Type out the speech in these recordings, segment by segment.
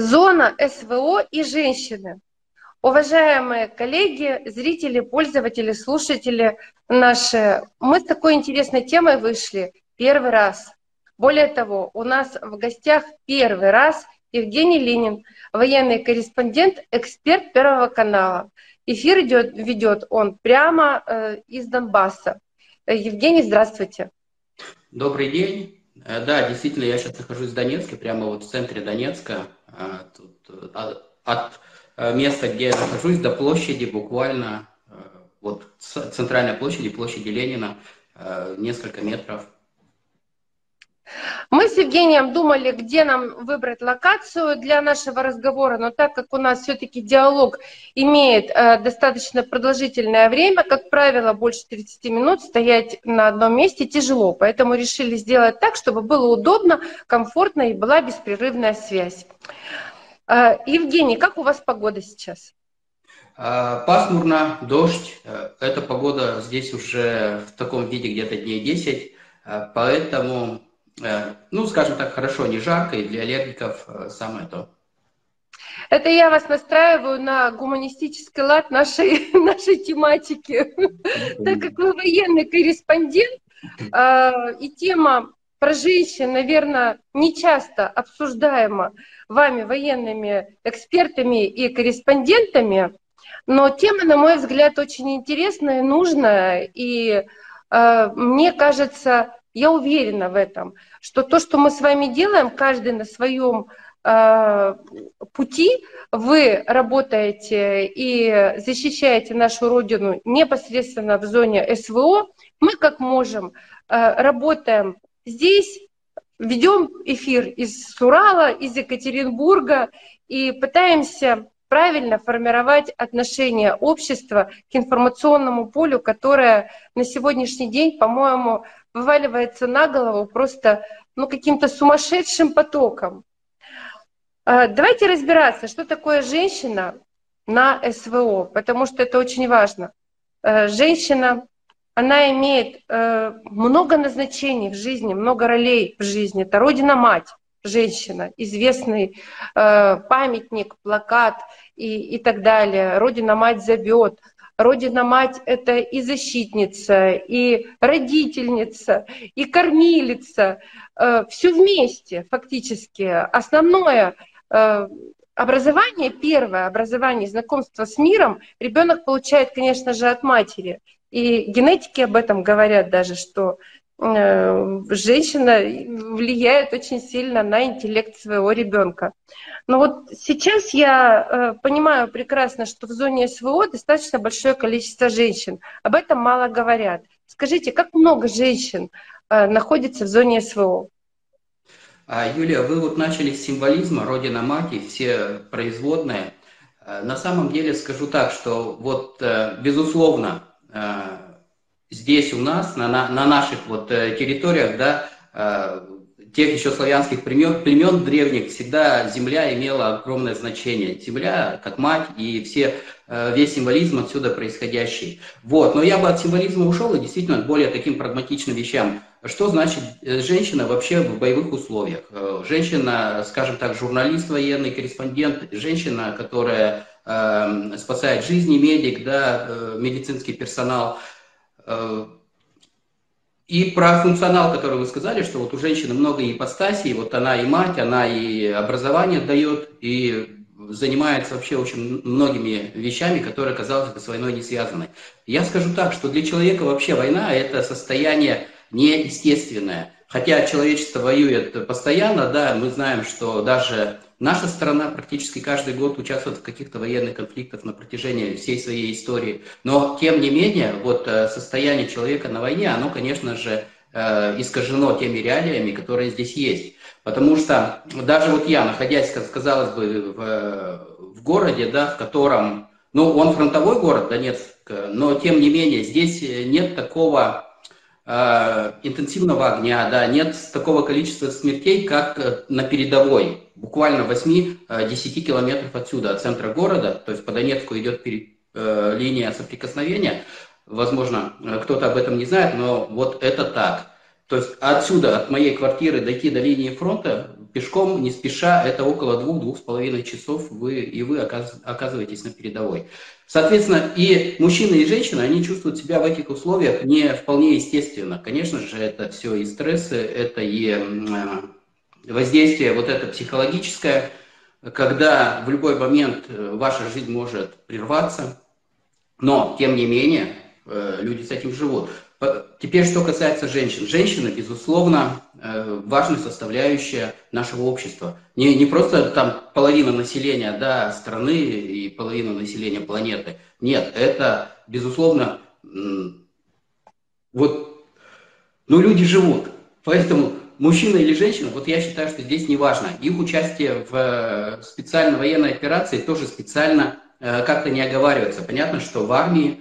Зона СВО и женщины. Уважаемые коллеги, зрители, пользователи, слушатели наши, мы с такой интересной темой вышли первый раз. Более того, у нас в гостях первый раз Евгений Ленин, военный корреспондент, эксперт Первого канала. Эфир идет, ведет он прямо э, из Донбасса. Евгений, здравствуйте. Добрый день. Э, да, действительно, я сейчас нахожусь в Донецке, прямо вот в центре Донецка. А, тут, э, от места, где я нахожусь, до площади буквально, вот центральной площади, площади Ленина, несколько метров. Мы с Евгением думали, где нам выбрать локацию для нашего разговора, но так как у нас все-таки диалог имеет э, достаточно продолжительное время, как правило, больше 30 минут стоять на одном месте тяжело, поэтому решили сделать так, чтобы было удобно, комфортно и была беспрерывная связь. Э, Евгений, как у вас погода сейчас? Э, пасмурно, дождь. Э, эта погода здесь уже в таком виде где-то дней 10, э, поэтому ну, скажем так, хорошо, не жарко, и для аллергиков э, самое то. Это я вас настраиваю на гуманистический лад нашей, нашей тематики. Так как вы военный корреспондент, э, и тема про женщин, наверное, не часто обсуждаема вами, военными экспертами и корреспондентами, но тема, на мой взгляд, очень интересная, нужная, и мне кажется, я уверена в этом, что то, что мы с вами делаем, каждый на своем э, пути, вы работаете и защищаете нашу Родину непосредственно в зоне СВО. Мы как можем э, работаем здесь, ведем эфир из Урала, из Екатеринбурга и пытаемся правильно формировать отношение общества к информационному полю, которое на сегодняшний день, по-моему, вываливается на голову просто ну, каким-то сумасшедшим потоком. А, давайте разбираться, что такое женщина на СВО, потому что это очень важно. Э, женщина, она имеет э, много назначений в жизни, много ролей в жизни. Это родина-мать, женщина, известный э, памятник, плакат и, и так далее. Родина-мать зовет, Родина-мать — это и защитница, и родительница, и кормилица. Э, Все вместе фактически. Основное э, образование, первое образование, знакомство с миром ребенок получает, конечно же, от матери. И генетики об этом говорят даже, что женщина влияет очень сильно на интеллект своего ребенка. Но вот сейчас я э, понимаю прекрасно, что в зоне СВО достаточно большое количество женщин. Об этом мало говорят. Скажите, как много женщин э, находится в зоне СВО? А, Юлия, вы вот начали с символизма Родина Мать и все производные. На самом деле скажу так, что вот безусловно здесь у нас, на, на, на наших вот э, территориях, да, э, тех еще славянских племен, племен древних всегда земля имела огромное значение. Земля как мать и все, э, весь символизм отсюда происходящий. Вот. Но я бы от символизма ушел и действительно к более таким прагматичным вещам. Что значит женщина вообще в боевых условиях? Женщина, скажем так, журналист военный, корреспондент, женщина, которая э, спасает жизни, медик, да, медицинский персонал – и про функционал, который вы сказали, что вот у женщины много ипостасей, вот она и мать, она и образование дает, и занимается вообще очень многими вещами, которые, казалось бы, с войной не связаны. Я скажу так, что для человека вообще война – это состояние неестественное. Хотя человечество воюет постоянно, да, мы знаем, что даже Наша страна практически каждый год участвует в каких-то военных конфликтах на протяжении всей своей истории. Но, тем не менее, вот э, состояние человека на войне, оно, конечно же, э, искажено теми реалиями, которые здесь есть. Потому что даже вот я, находясь, казалось бы, в, в городе, да, в котором, ну, он фронтовой город, Донецк, но тем не менее здесь нет такого э, интенсивного огня, да, нет такого количества смертей, как на передовой буквально 8-10 э, километров отсюда, от центра города, то есть по Донецку идет перед, э, линия соприкосновения. Возможно, э, кто-то об этом не знает, но вот это так. То есть отсюда, от моей квартиры дойти до линии фронта пешком, не спеша, это около двух-двух с половиной часов вы, и вы оказываетесь на передовой. Соответственно, и мужчина, и женщина, они чувствуют себя в этих условиях не вполне естественно. Конечно же, это все и стрессы, это и воздействие вот это психологическое, когда в любой момент э, ваша жизнь может прерваться, но, тем не менее, э, люди с этим живут. Теперь, что касается женщин. Женщина, безусловно, э, важная составляющая нашего общества. Не, не просто там половина населения да, страны и половина населения планеты. Нет, это, безусловно, вот, ну, люди живут. Поэтому мужчина или женщина, вот я считаю, что здесь не важно. Их участие в э, специальной военной операции тоже специально э, как-то не оговаривается. Понятно, что в армии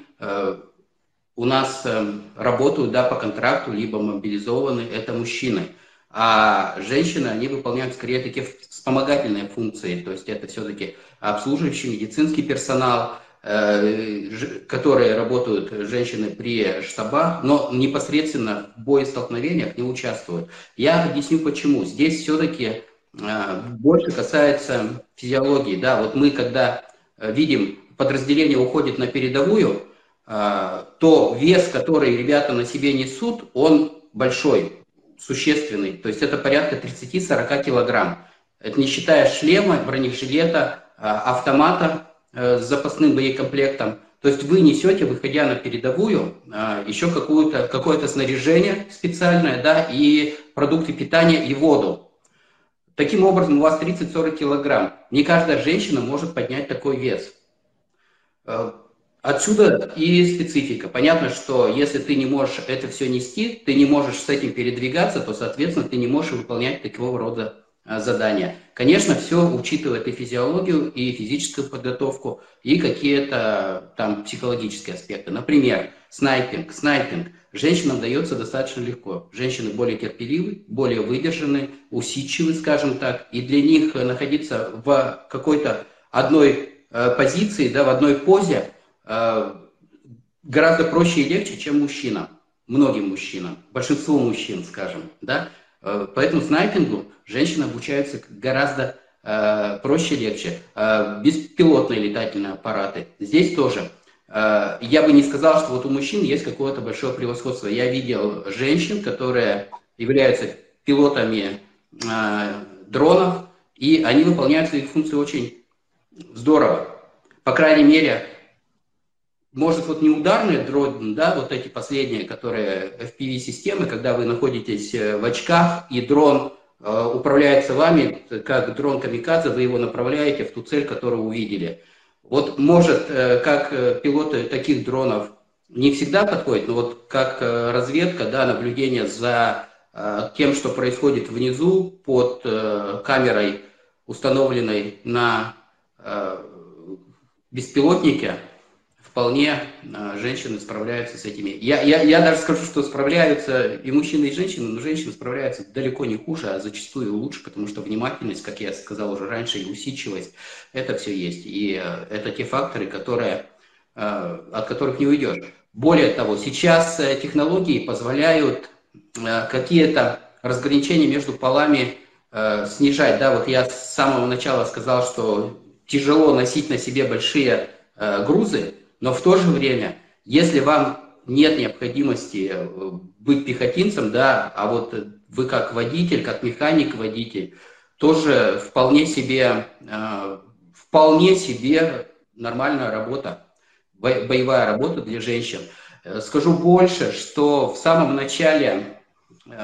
у нас эм, работают да, по контракту, либо мобилизованы, это мужчины. А женщины, они выполняют скорее такие вспомогательные функции, то есть это все-таки обслуживающий медицинский персонал, э, которые работают женщины при штабах, но непосредственно в боестолкновениях не участвуют. Я объясню почему. Здесь все-таки э, больше касается физиологии. Да, вот мы когда э, видим подразделение уходит на передовую, то вес, который ребята на себе несут, он большой, существенный. То есть это порядка 30-40 килограмм. Это не считая шлема, бронежилета, а, автомата э, с запасным боекомплектом. То есть вы несете, выходя на передовую, а, еще какое-то какое снаряжение специальное, да, и продукты питания, и воду. Таким образом, у вас 30-40 килограмм. Не каждая женщина может поднять такой вес. Э, Отсюда и специфика. Понятно, что если ты не можешь это все нести, ты не можешь с этим передвигаться, то, соответственно, ты не можешь выполнять такого рода а, задания. Конечно, все учитывает и физиологию, и физическую подготовку, и какие-то там психологические аспекты. Например, снайпинг. Снайпинг женщинам дается достаточно легко. Женщины более терпеливы, более выдержаны, усидчивы, скажем так, и для них находиться в какой-то одной э, позиции, да, в одной позе, Э, гораздо проще и легче, чем мужчинам, многим мужчинам, большинству мужчин, скажем, да. Э, поэтому снайпингу женщины обучаются гораздо э, проще и легче. Беспилотные летательные аппараты. Здесь тоже. Я бы не сказал, что вот у мужчин есть какое-то большое превосходство. Я видел женщин, которые являются пилотами дронов, и они выполняют свои функции очень здорово. По крайней мере, может, вот не ударные дроны, да, вот эти последние, которые FPV-системы, когда вы находитесь э, в очках, и дрон э, управляется вами, как дрон камикадзе, вы его направляете в ту цель, которую увидели. Вот может, э, как э, пилоты таких дронов не всегда подходит, но вот как э, разведка, да, наблюдение за э, тем, что происходит внизу под э, камерой, установленной на э, беспилотнике, вполне а, женщины справляются с этими. Я, я, я даже скажу, что справляются и мужчины, и женщины, но женщины справляются далеко не хуже, а зачастую лучше, потому что внимательность, как я сказал уже раньше, и усидчивость, это все есть. И а, это те факторы, которые, а, от которых не уйдешь. Более того, сейчас э, технологии позволяют какие-то разграничения между полами снижать. Да, вот я с самого начала сказал, что тяжело носить на себе большие грузы, но в то же время, если вам нет необходимости э, быть пехотинцем, да, а вот вы как водитель, как механик-водитель, тоже вполне себе, э, вполне себе нормальная работа, боевая работа для женщин. Э, скажу больше, что в самом начале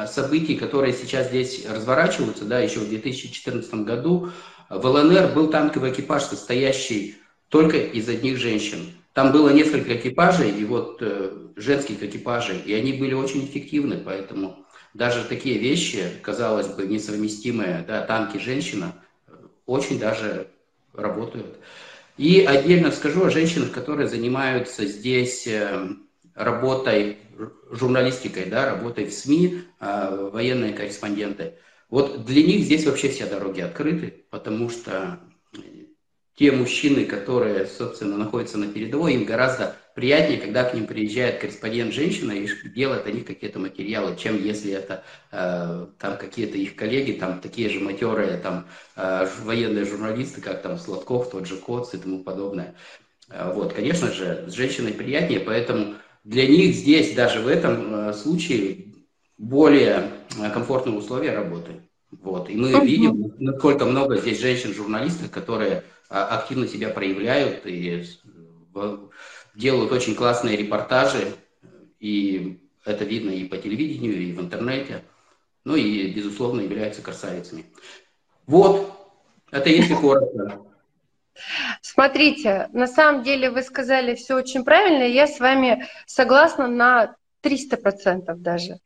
событий, которые сейчас здесь разворачиваются, да, еще в 2014 году, в ЛНР был танковый экипаж, состоящий только из одних женщин. Там было несколько экипажей, и вот э, женских экипажей, и они были очень эффективны, поэтому даже такие вещи, казалось бы, несовместимые, да, танки женщина, очень даже работают. И отдельно скажу о женщинах, которые занимаются здесь э, работой, журналистикой, да, работой в СМИ, э, военные корреспонденты. Вот для них здесь вообще все дороги открыты, потому что те мужчины, которые, собственно, находятся на передовой, им гораздо приятнее, когда к ним приезжает корреспондент женщина и делает о них какие-то материалы, чем если это э, там какие-то их коллеги, там такие же матерые там э, военные журналисты, как там Сладков, тот же Коц и тому подобное. Э, вот, конечно же, с женщиной приятнее, поэтому для них здесь даже в этом э, случае более э, комфортные условия работы. Вот. И мы видим, насколько много здесь женщин-журналистов, которые активно себя проявляют и делают очень классные репортажи. И это видно и по телевидению, и в интернете. Ну и, безусловно, являются красавицами. Вот, это если коротко. Смотрите, на самом деле вы сказали все очень правильно, я с вами согласна на 300% даже.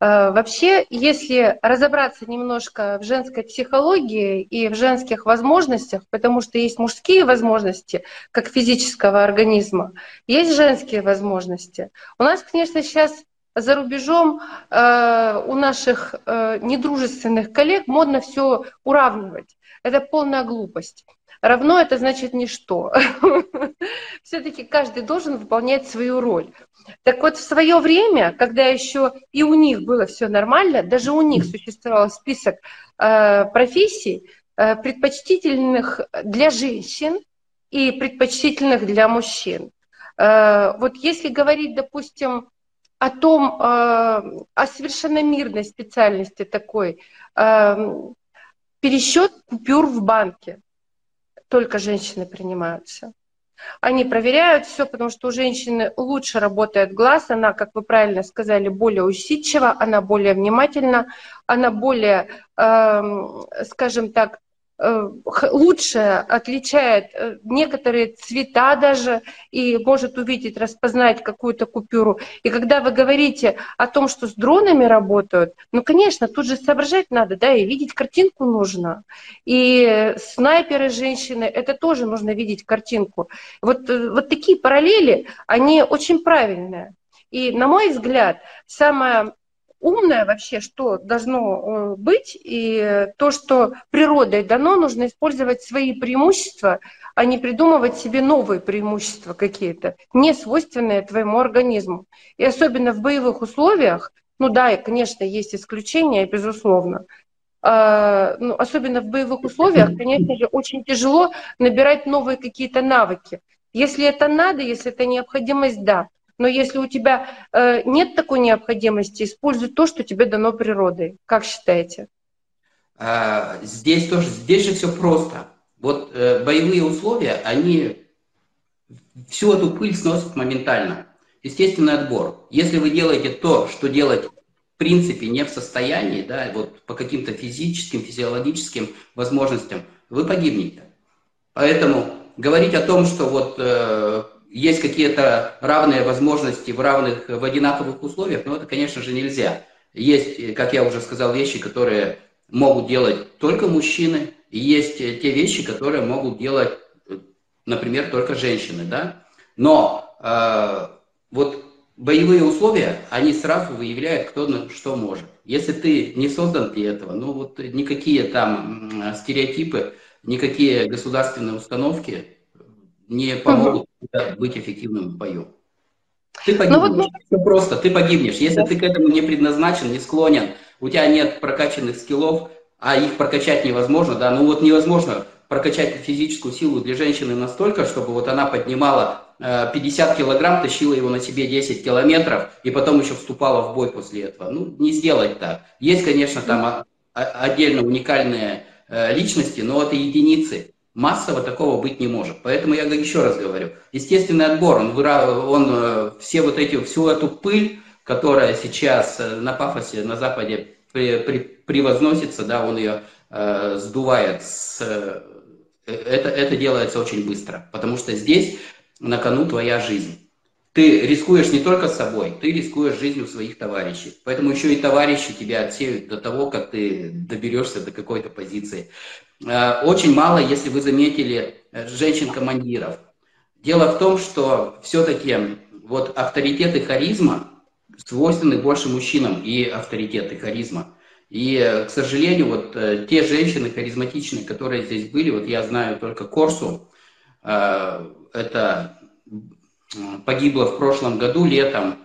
Э, вообще, если разобраться немножко в женской психологии и в женских возможностях, потому что есть мужские возможности, как физического организма, есть женские возможности. У нас, конечно, сейчас за рубежом э, у наших э, недружественных коллег модно все уравнивать. Это полная глупость. Равно это значит ничто. Все-таки каждый должен выполнять свою роль. Так вот, в свое время, когда еще и у них было все нормально, даже у них существовал список э, профессий, э, предпочтительных для женщин и предпочтительных для мужчин. Э, вот если говорить, допустим, о том, э, о совершенно мирной специальности такой, э, пересчет купюр в банке, только женщины принимаются. Они проверяют все, потому что у женщины лучше работает глаз, она, как вы правильно сказали, более усидчива, она более внимательна, она более, э, скажем так, лучше отличает э, некоторые цвета даже и может увидеть, распознать какую-то купюру. И когда вы говорите о том, что с дронами работают, ну, конечно, тут же соображать надо, да, и видеть картинку нужно. И снайперы женщины, это тоже нужно видеть картинку. Вот, э, вот такие параллели, они очень правильные. И, на мой взгляд, самое умное вообще, что должно э, быть, и то, что природой дано, нужно использовать свои преимущества, а не придумывать себе новые преимущества какие-то, не свойственные твоему организму. И особенно в боевых условиях, ну да, и, конечно, есть исключения, безусловно, а, ну, особенно в боевых условиях, конечно же, очень тяжело набирать новые какие-то навыки. Если это надо, если это необходимость, да. Но если у тебя э, нет такой необходимости, используй то, что тебе дано природой. Как считаете? А, здесь тоже, здесь же все просто. Вот э, боевые условия, они всю эту пыль сносят моментально. Естественный отбор. Если вы делаете то, что делать в принципе не в состоянии, да, вот по каким-то физическим, физиологическим возможностям, вы погибнете. Поэтому говорить о том, что вот э, есть какие-то равные возможности в равных, в одинаковых условиях, но это, конечно же, нельзя. Есть, как я уже сказал, вещи, которые могут делать только мужчины, и есть те вещи, которые могут делать, например, только женщины, да. Но э, вот боевые условия, они сразу выявляют, кто что может. Если ты не создан для этого, ну вот никакие там стереотипы, никакие государственные установки не помогут. Быть эффективным в бою. Ты погибнешь. Ну, вот... Все просто, ты погибнешь. Если ты к этому не предназначен, не склонен, у тебя нет прокачанных скиллов, а их прокачать невозможно, да, ну вот невозможно прокачать физическую силу для женщины настолько, чтобы вот она поднимала 50 э, килограмм, тащила его на себе 10 километров и потом еще вступала в бой после этого. Ну, не сделать так. Есть, конечно, там отдельно уникальные э, личности, но это единицы. Массово такого быть не может. Поэтому я еще раз говорю, естественный отбор, он, он э, все вот эти, всю эту пыль, которая сейчас э, на пафосе на Западе при, при, превозносится, да, он ее э, сдувает. С, э, это, это делается очень быстро, потому что здесь на кону твоя жизнь. Ты рискуешь не только собой, ты рискуешь жизнью своих товарищей. Поэтому еще и товарищи тебя отсеют до того, как ты доберешься до какой-то позиции. Э, очень мало, если вы заметили, э, женщин-командиров. Дело в том, что все-таки вот авторитет и харизма свойственны больше мужчинам и авторитет и харизма. И, э, к сожалению, вот те женщины харизматичные, которые здесь были, вот я знаю только Корсу, это погибло в прошлом году летом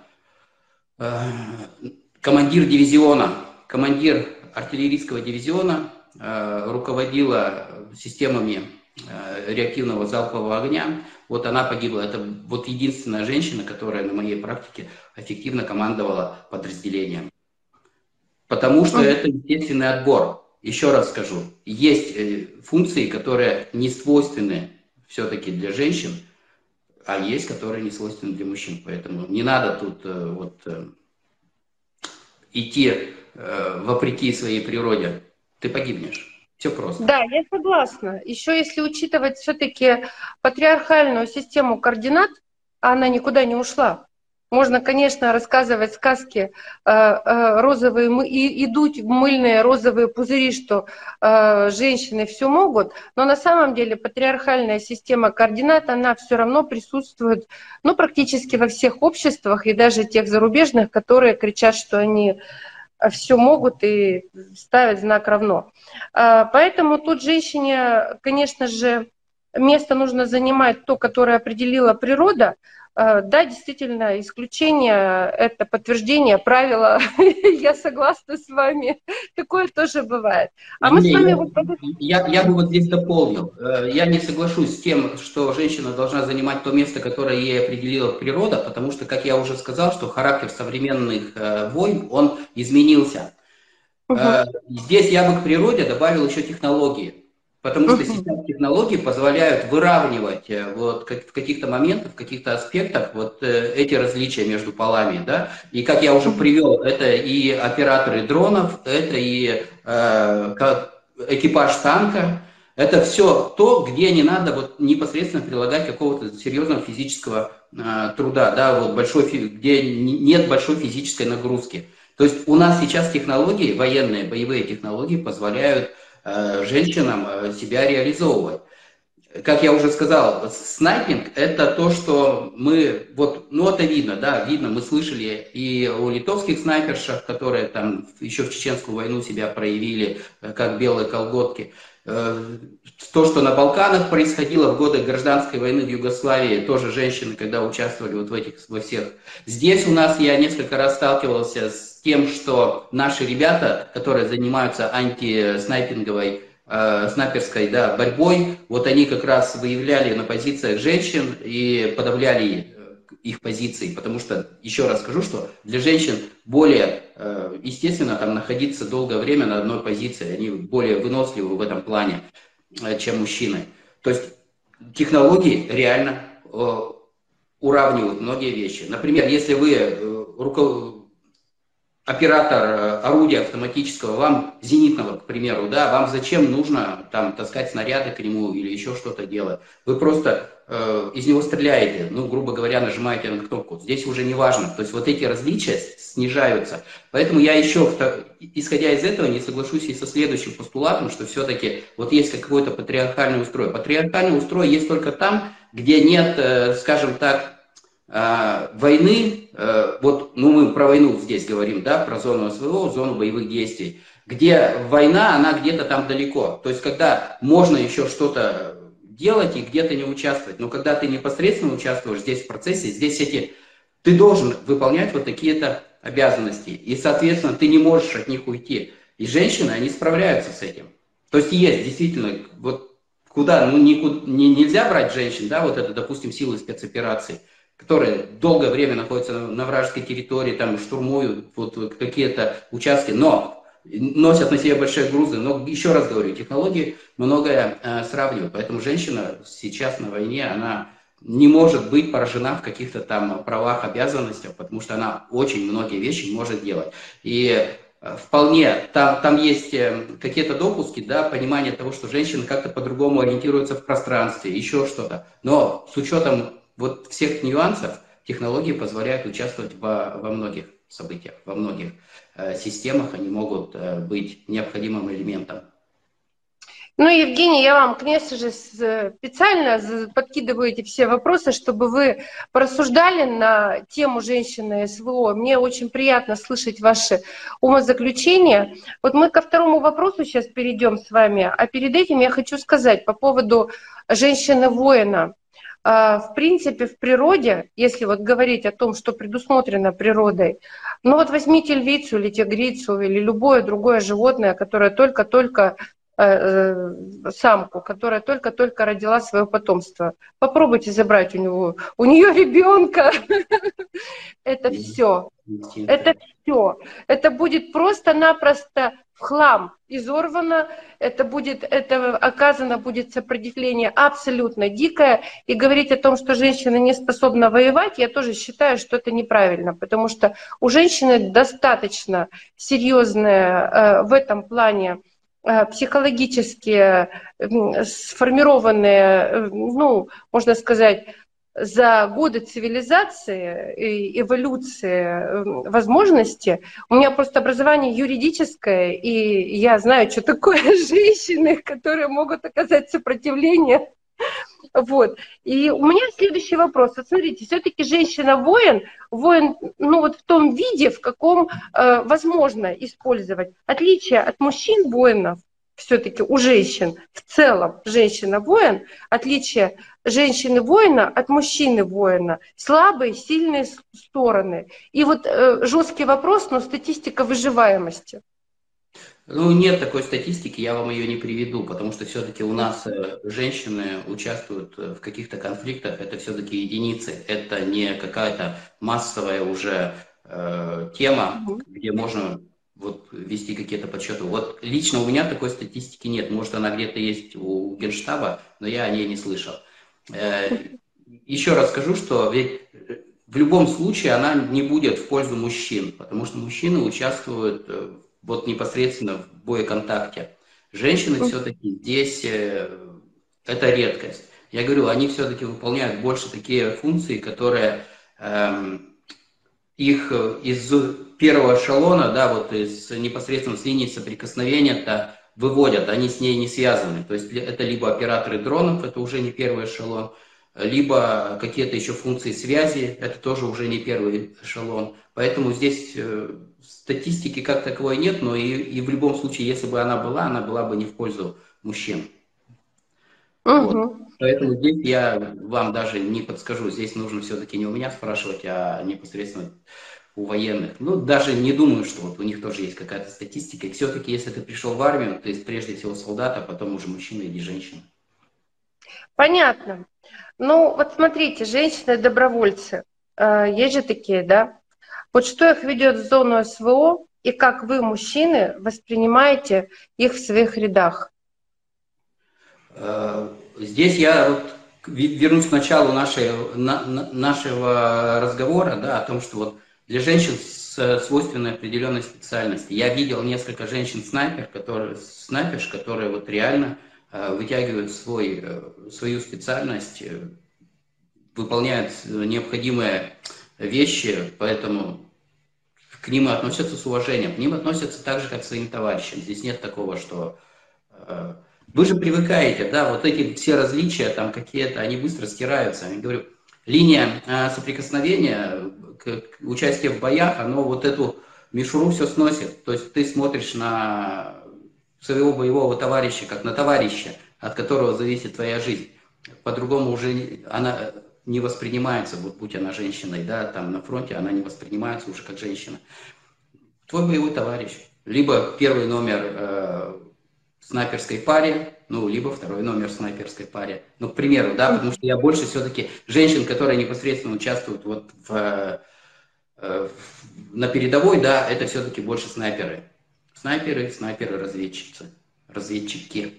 командир дивизиона, командир артиллерийского дивизиона, руководила системами реактивного залпового огня. Вот она погибла. Это вот единственная женщина, которая на моей практике эффективно командовала подразделением. Потому что это естественный отбор. Еще раз скажу, есть э, функции, которые не свойственны все-таки для женщин, а есть, которые не свойственны для мужчин. Поэтому не надо тут э, вот э, идти вопреки своей природе. Ты погибнешь. Все просто. Да, я согласна. Еще если учитывать все-таки патриархальную систему координат, она никуда не ушла. Можно, конечно, рассказывать сказки э, э, розовые и, и дуть мыльные розовые пузыри, что э, женщины все могут, но на самом деле патриархальная система координат, она все равно присутствует ну, практически во всех обществах и даже тех зарубежных, которые кричат, что они все могут и ставят знак равно. Поэтому тут женщине, конечно же, место нужно занимать то, которое определила природа, Э, да, действительно, исключение – это подтверждение правила. я согласна с вами. Такое тоже бывает. А мы с вами... Я, я бы вот здесь дополнил. Э, я не соглашусь с тем, что женщина должна занимать то место, которое ей определила природа, потому что, как я уже сказал, что характер современных э, войн, он изменился. Угу. Здесь я бы к природе добавил еще технологии. Потому что сейчас технологии позволяют выравнивать э, вот в каких-то моментах, в каких-то аспектах вот э, эти различия между полами, да. И как я уже привел, это и операторы дронов, это и э, экипаж танка, это все то, где не надо вот непосредственно прилагать какого-то серьезного физического э, труда, да, вот большой, где нет большой физической нагрузки. То есть у нас сейчас технологии, военные, боевые технологии позволяют женщинам э, себя реализовывать. Как я уже сказал, снайпинг – это то, что мы, вот, ну это видно, да, видно, мы слышали и о литовских снайпершах, которые там еще в Чеченскую войну себя проявили, э, как белые колготки. То, что на Балканах происходило в годы гражданской войны в Югославии, тоже женщины, когда участвовали вот в этих, во всех. Здесь у нас я несколько раз сталкивался с тем, что наши ребята, которые занимаются антиснайпинговой, э, снайперской да, борьбой, вот они как раз выявляли на позициях женщин и подавляли э, их позиции, потому что, еще раз скажу, что для женщин более э, естественно там находиться долгое время на одной позиции, они более выносливы в этом плане, э, чем мужчины. То есть технологии реально э, уравнивают многие вещи. Например, если вы э, руков оператор э, орудия автоматического, вам зенитного, к примеру, да, вам зачем нужно там таскать снаряды к нему или еще что-то делать? Вы просто э, из него стреляете, ну, грубо говоря, нажимаете на кнопку. Здесь уже не важно. То есть вот эти различия снижаются. Поэтому я еще, исходя из этого, не соглашусь и со следующим постулатом, что все-таки вот есть какой-то патриархальный устрой. Патриархальный устрой есть только там, где нет, э, скажем так, войны Э, вот, ну мы про войну здесь говорим, да, про зону СВО, зону боевых действий, где война, она где-то там далеко. То есть, когда можно еще что-то делать и где-то не участвовать. Но когда ты непосредственно участвуешь здесь в процессе, здесь эти, ты должен выполнять вот такие-то обязанности. И, соответственно, ты не можешь от них уйти. И женщины, они справляются с этим. То есть есть действительно, вот куда, ну никуда, не, нельзя брать женщин, да, вот это, допустим, силы спецопераций которые долгое время находятся на вражеской территории, там штурмуют вот какие-то участки, но носят на себе большие грузы. Но еще раз говорю, технологии многое э, сравнивают. Поэтому женщина сейчас на войне, она не может быть поражена в каких-то там правах, обязанностях, потому что она очень многие вещи может делать. И э, вполне там, там есть э, какие-то допуски, да, понимание того, что женщина как-то по-другому ориентируется в пространстве, еще что-то. Но с учетом вот всех нюансов технологии позволяют участвовать во, во многих событиях, во многих э, системах, они могут э, быть необходимым элементом. Ну, Евгений, я вам, конечно же, специально подкидываю эти все вопросы, чтобы вы порассуждали на тему женщины СВО. Мне очень приятно слышать ваши умозаключения. Вот мы ко второму вопросу сейчас перейдем с вами, а перед этим я хочу сказать по поводу женщины-воина. А, в принципе, в природе, если вот говорить о том, что предусмотрено природой, ну вот возьмите львицу или тигрицу или любое другое животное, которое только-только самку, которая только-только родила свое потомство. Попробуйте забрать у него, у нее ребенка. Это все. Это все. Это будет просто-напросто хлам изорвано, это будет, это оказано будет сопротивление абсолютно дикое, и говорить о том, что женщина не способна воевать, я тоже считаю, что это неправильно, потому что у женщины достаточно серьезная э, в этом плане э, психологически сформированные, э, ну, можно сказать, за годы цивилизации и эволюции возможности. У меня просто образование юридическое, и я знаю, что такое женщины, которые могут оказать сопротивление. Вот. И у меня следующий вопрос. Вот смотрите, все-таки женщина-воин, воин, ну вот в том виде, в каком э, возможно использовать. Отличие от мужчин-воинов все-таки у женщин в целом женщина-воин, отличие женщины-воина от мужчины-воина, слабые, сильные стороны. И вот э, жесткий вопрос, но статистика выживаемости. Ну, нет такой статистики, я вам ее не приведу, потому что все-таки у нас э, женщины участвуют э, в каких-то конфликтах, это все-таки единицы, это не какая-то массовая уже э, тема, угу. где можно вот вести какие-то подсчеты. Вот лично у меня такой статистики нет. Может, она где-то есть у Генштаба, но я о ней не слышал. Э, еще раз скажу, что ведь в любом случае она не будет в пользу мужчин, потому что мужчины участвуют э, вот непосредственно в боеконтакте. Женщины все-таки здесь э, это редкость. Я говорю, они все-таки выполняют больше такие функции, которые эм, их из первого эшелона, да, вот из непосредственно с линии соприкосновения-то выводят, они с ней не связаны. То есть это либо операторы дронов, это уже не первый эшелон, либо какие-то еще функции связи, это тоже уже не первый эшелон. Поэтому здесь э, статистики как таковой нет, но и, и в любом случае, если бы она была, она была бы не в пользу мужчин. Угу. Вот. Поэтому здесь я вам даже не подскажу. Здесь нужно все-таки не у меня спрашивать, а непосредственно у военных. Ну, даже не думаю, что вот у них тоже есть какая-то статистика. И все-таки, если ты пришел в армию, то есть прежде всего солдат, а потом уже мужчина или женщина. Понятно. Ну, вот смотрите, женщины-добровольцы, э, есть же такие, да? Вот что их ведет в зону СВО, и как вы, мужчины, воспринимаете их в своих рядах? Э, здесь я вот вернусь к началу нашей, на, нашего разговора, да, о том, что вот для женщин с свойственной определенной специальности. Я видел несколько женщин-снайпер, которые, снайперш, которые вот реально э, вытягивают свой, э, свою специальность, выполняют необходимые вещи, поэтому к ним относятся с уважением. К ним относятся так же, как к своим товарищам. Здесь нет такого, что... Вы же привыкаете, да, вот эти все различия там какие-то, они быстро стираются. Я говорю, линия соприкосновения участие в боях, оно вот эту мишуру все сносит. То есть ты смотришь на своего боевого товарища, как на товарища, от которого зависит твоя жизнь. По-другому уже она не воспринимается, вот будь она женщиной, да, там на фронте она не воспринимается уже как женщина. Твой боевой товарищ. Либо первый номер э, в снайперской паре, ну, либо второй номер в снайперской паре. Ну, к примеру, да, потому что я больше все-таки женщин, которые непосредственно участвуют вот в Э, на передовой, да, это все-таки больше снайперы. Снайперы, снайперы-разведчицы, разведчики.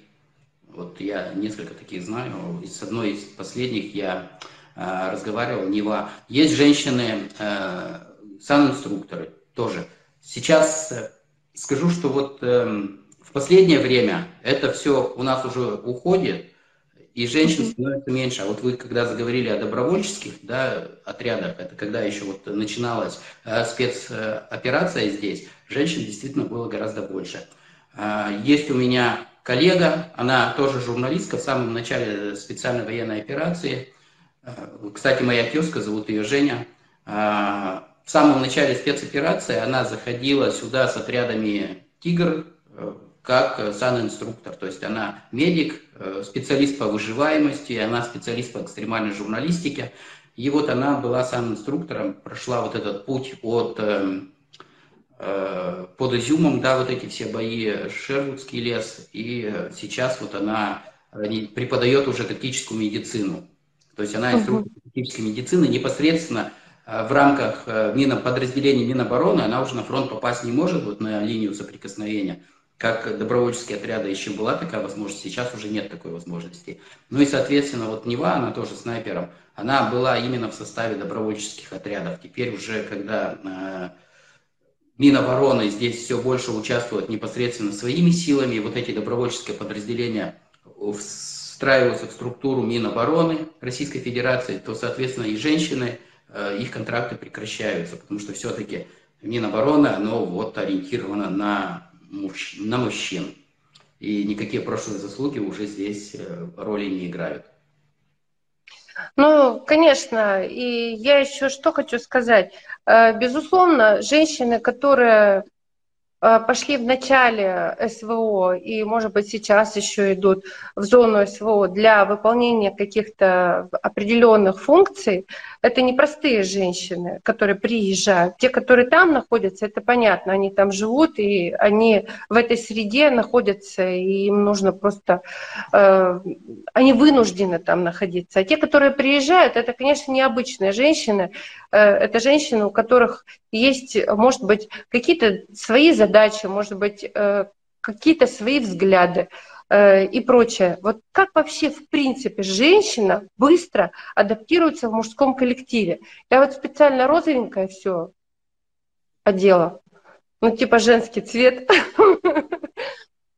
Вот я несколько таких знаю. С одной из последних я э, разговаривал, Нева. Есть женщины, э, санинструкторы тоже. Сейчас э, скажу, что вот э, в последнее время это все у нас уже уходит, и женщин становится меньше. А вот вы когда заговорили о добровольческих да, отрядах, это когда еще вот начиналась э, спецоперация здесь, женщин действительно было гораздо больше. Э, есть у меня коллега, она тоже журналистка в самом начале специальной военной операции. Э, кстати, моя тезка, зовут ее Женя. Э, в самом начале спецоперации она заходила сюда с отрядами «Тигр», э, как санинструктор. То есть она медик, специалист по выживаемости, она специалист по экстремальной журналистике. И вот она была санинструктором, прошла вот этот путь от под Изюмом, да, вот эти все бои, Шервудский лес, и сейчас вот она преподает уже тактическую медицину. То есть она инструктор тактической медицины непосредственно Э, в рамках э, Мина, подразделений Минобороны, она уже на фронт попасть не может, вот на линию соприкосновения, как добровольческие отряды еще была такая возможность, сейчас уже нет такой возможности. Ну и, соответственно, вот Нева, она тоже снайпером, она была именно в составе добровольческих отрядов. Теперь уже, когда э, Минобороны здесь все больше участвуют непосредственно своими силами, вот эти добровольческие подразделения встраиваются в структуру Минобороны Российской Федерации, то, соответственно, и женщины – Э, их контракты прекращаются, потому что все-таки Минобороны, оно вот ориентировано на, мужч... на мужчин. И никакие прошлые заслуги уже здесь э, роли не играют. Ну, конечно, и я еще что хочу сказать. Э, безусловно, женщины, которые пошли в начале СВО и, может быть, сейчас еще идут в зону СВО для выполнения каких-то определенных функций, это не простые женщины, которые приезжают. Те, которые там находятся, это понятно, они там живут, и они в этой среде находятся, и им нужно просто... Э, они вынуждены там находиться. А те, которые приезжают, это, конечно, необычные женщины, э, это женщины, у которых есть, может быть, какие-то свои задачи, может быть, э, какие-то свои взгляды э, и прочее. Вот как вообще, в принципе, женщина быстро адаптируется в мужском коллективе? Я вот специально розовенькое все одела, ну типа женский цвет.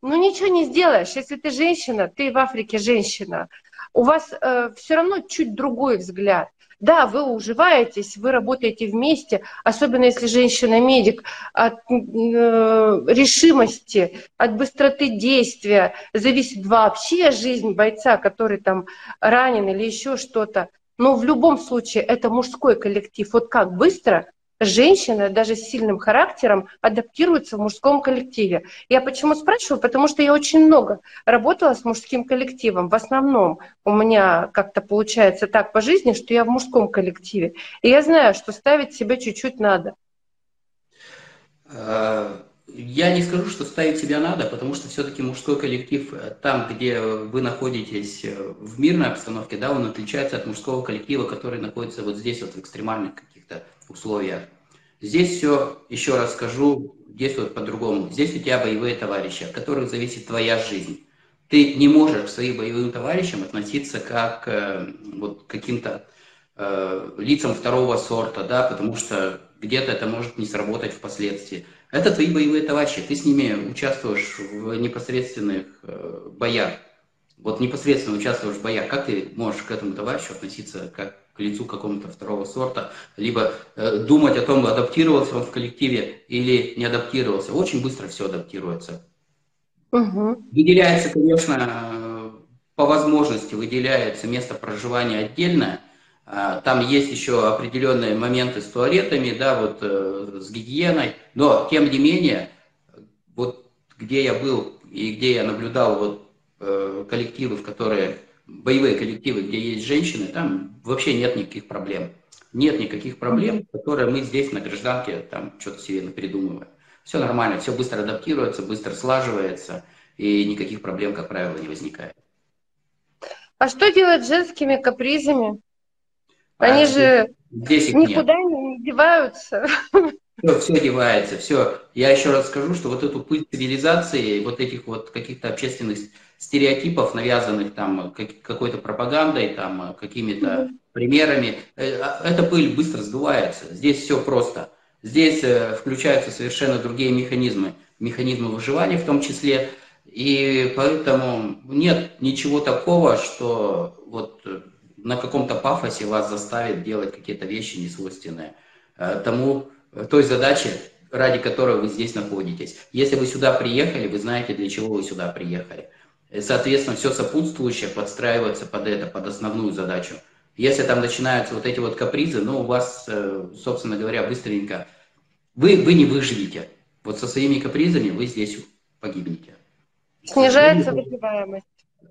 Ну ничего не сделаешь, если ты женщина, ты в Африке женщина, у вас э, все равно чуть другой взгляд. Да, вы уживаетесь, вы работаете вместе, особенно если женщина-медик, от э, решимости, от быстроты действия зависит вообще жизнь бойца, который там ранен или еще что-то. Но в любом случае это мужской коллектив. Вот как быстро женщина даже с сильным характером адаптируется в мужском коллективе. Я почему спрашиваю? Потому что я очень много работала с мужским коллективом. В основном у меня как-то получается так по жизни, что я в мужском коллективе. И я знаю, что ставить себя чуть-чуть надо. А, я не скажу, что ставить себя надо, потому что все-таки мужской коллектив э, там, где вы находитесь э, в мирной обстановке, да, он отличается от мужского коллектива, который находится вот здесь, вот в экстремальных каких-то условиях. Здесь все, еще раз скажу, действует по-другому. Здесь у тебя боевые товарищи, от которых зависит твоя жизнь. Ты не можешь к своим боевым товарищам относиться как э, вот каким-то э, лицам второго сорта, да, потому что где-то это может не сработать впоследствии. Это твои боевые товарищи, ты с ними участвуешь в непосредственных э, боях. Вот непосредственно участвуешь в боях. Как ты можешь к этому товарищу относиться как к лицу какому-то второго сорта, либо э, думать о том, адаптировался он в коллективе или не адаптировался. Очень быстро все адаптируется. Угу. Выделяется, конечно, по возможности выделяется место проживания отдельное. А, там есть еще определенные моменты с туалетами, да, вот э, с гигиеной, но тем не менее, вот где я был и где я наблюдал вот э, коллективы, в которые боевые коллективы, где есть женщины, там вообще нет никаких проблем. Нет никаких проблем, которые мы здесь на гражданке там что-то себе придумываем. Все нормально, все быстро адаптируется, быстро слаживается, и никаких проблем, как правило, не возникает. А что делать с женскими капризами? А Они а, же здесь никуда нет. не деваются. Все, все девается, все. Я еще раз скажу, что вот эту пыль цивилизации, вот этих вот каких-то общественных стереотипов, навязанных там какой-то пропагандой, там какими-то mm-hmm. примерами, э, а, эта пыль быстро сдувается. Здесь все просто. Здесь э, включаются совершенно другие механизмы, механизмы выживания в том числе. И поэтому нет ничего такого, что вот э, на каком-то пафосе вас заставит делать какие-то вещи несвойственные тому, той задаче, ради которой вы здесь находитесь. Если вы сюда приехали, вы знаете, для чего вы сюда приехали. Соответственно, все сопутствующее подстраивается под это, под основную задачу. Если там начинаются вот эти вот капризы, ну, у вас, э, собственно говоря, быстренько, вы, вы не выживете. Вот со своими капризами вы здесь погибнете. Снижается выживаемость.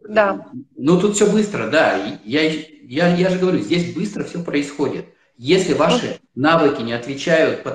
Да. Ну, тут все быстро, да. Я, я, я же говорю, здесь быстро все происходит. Если ваши навыки не отвечают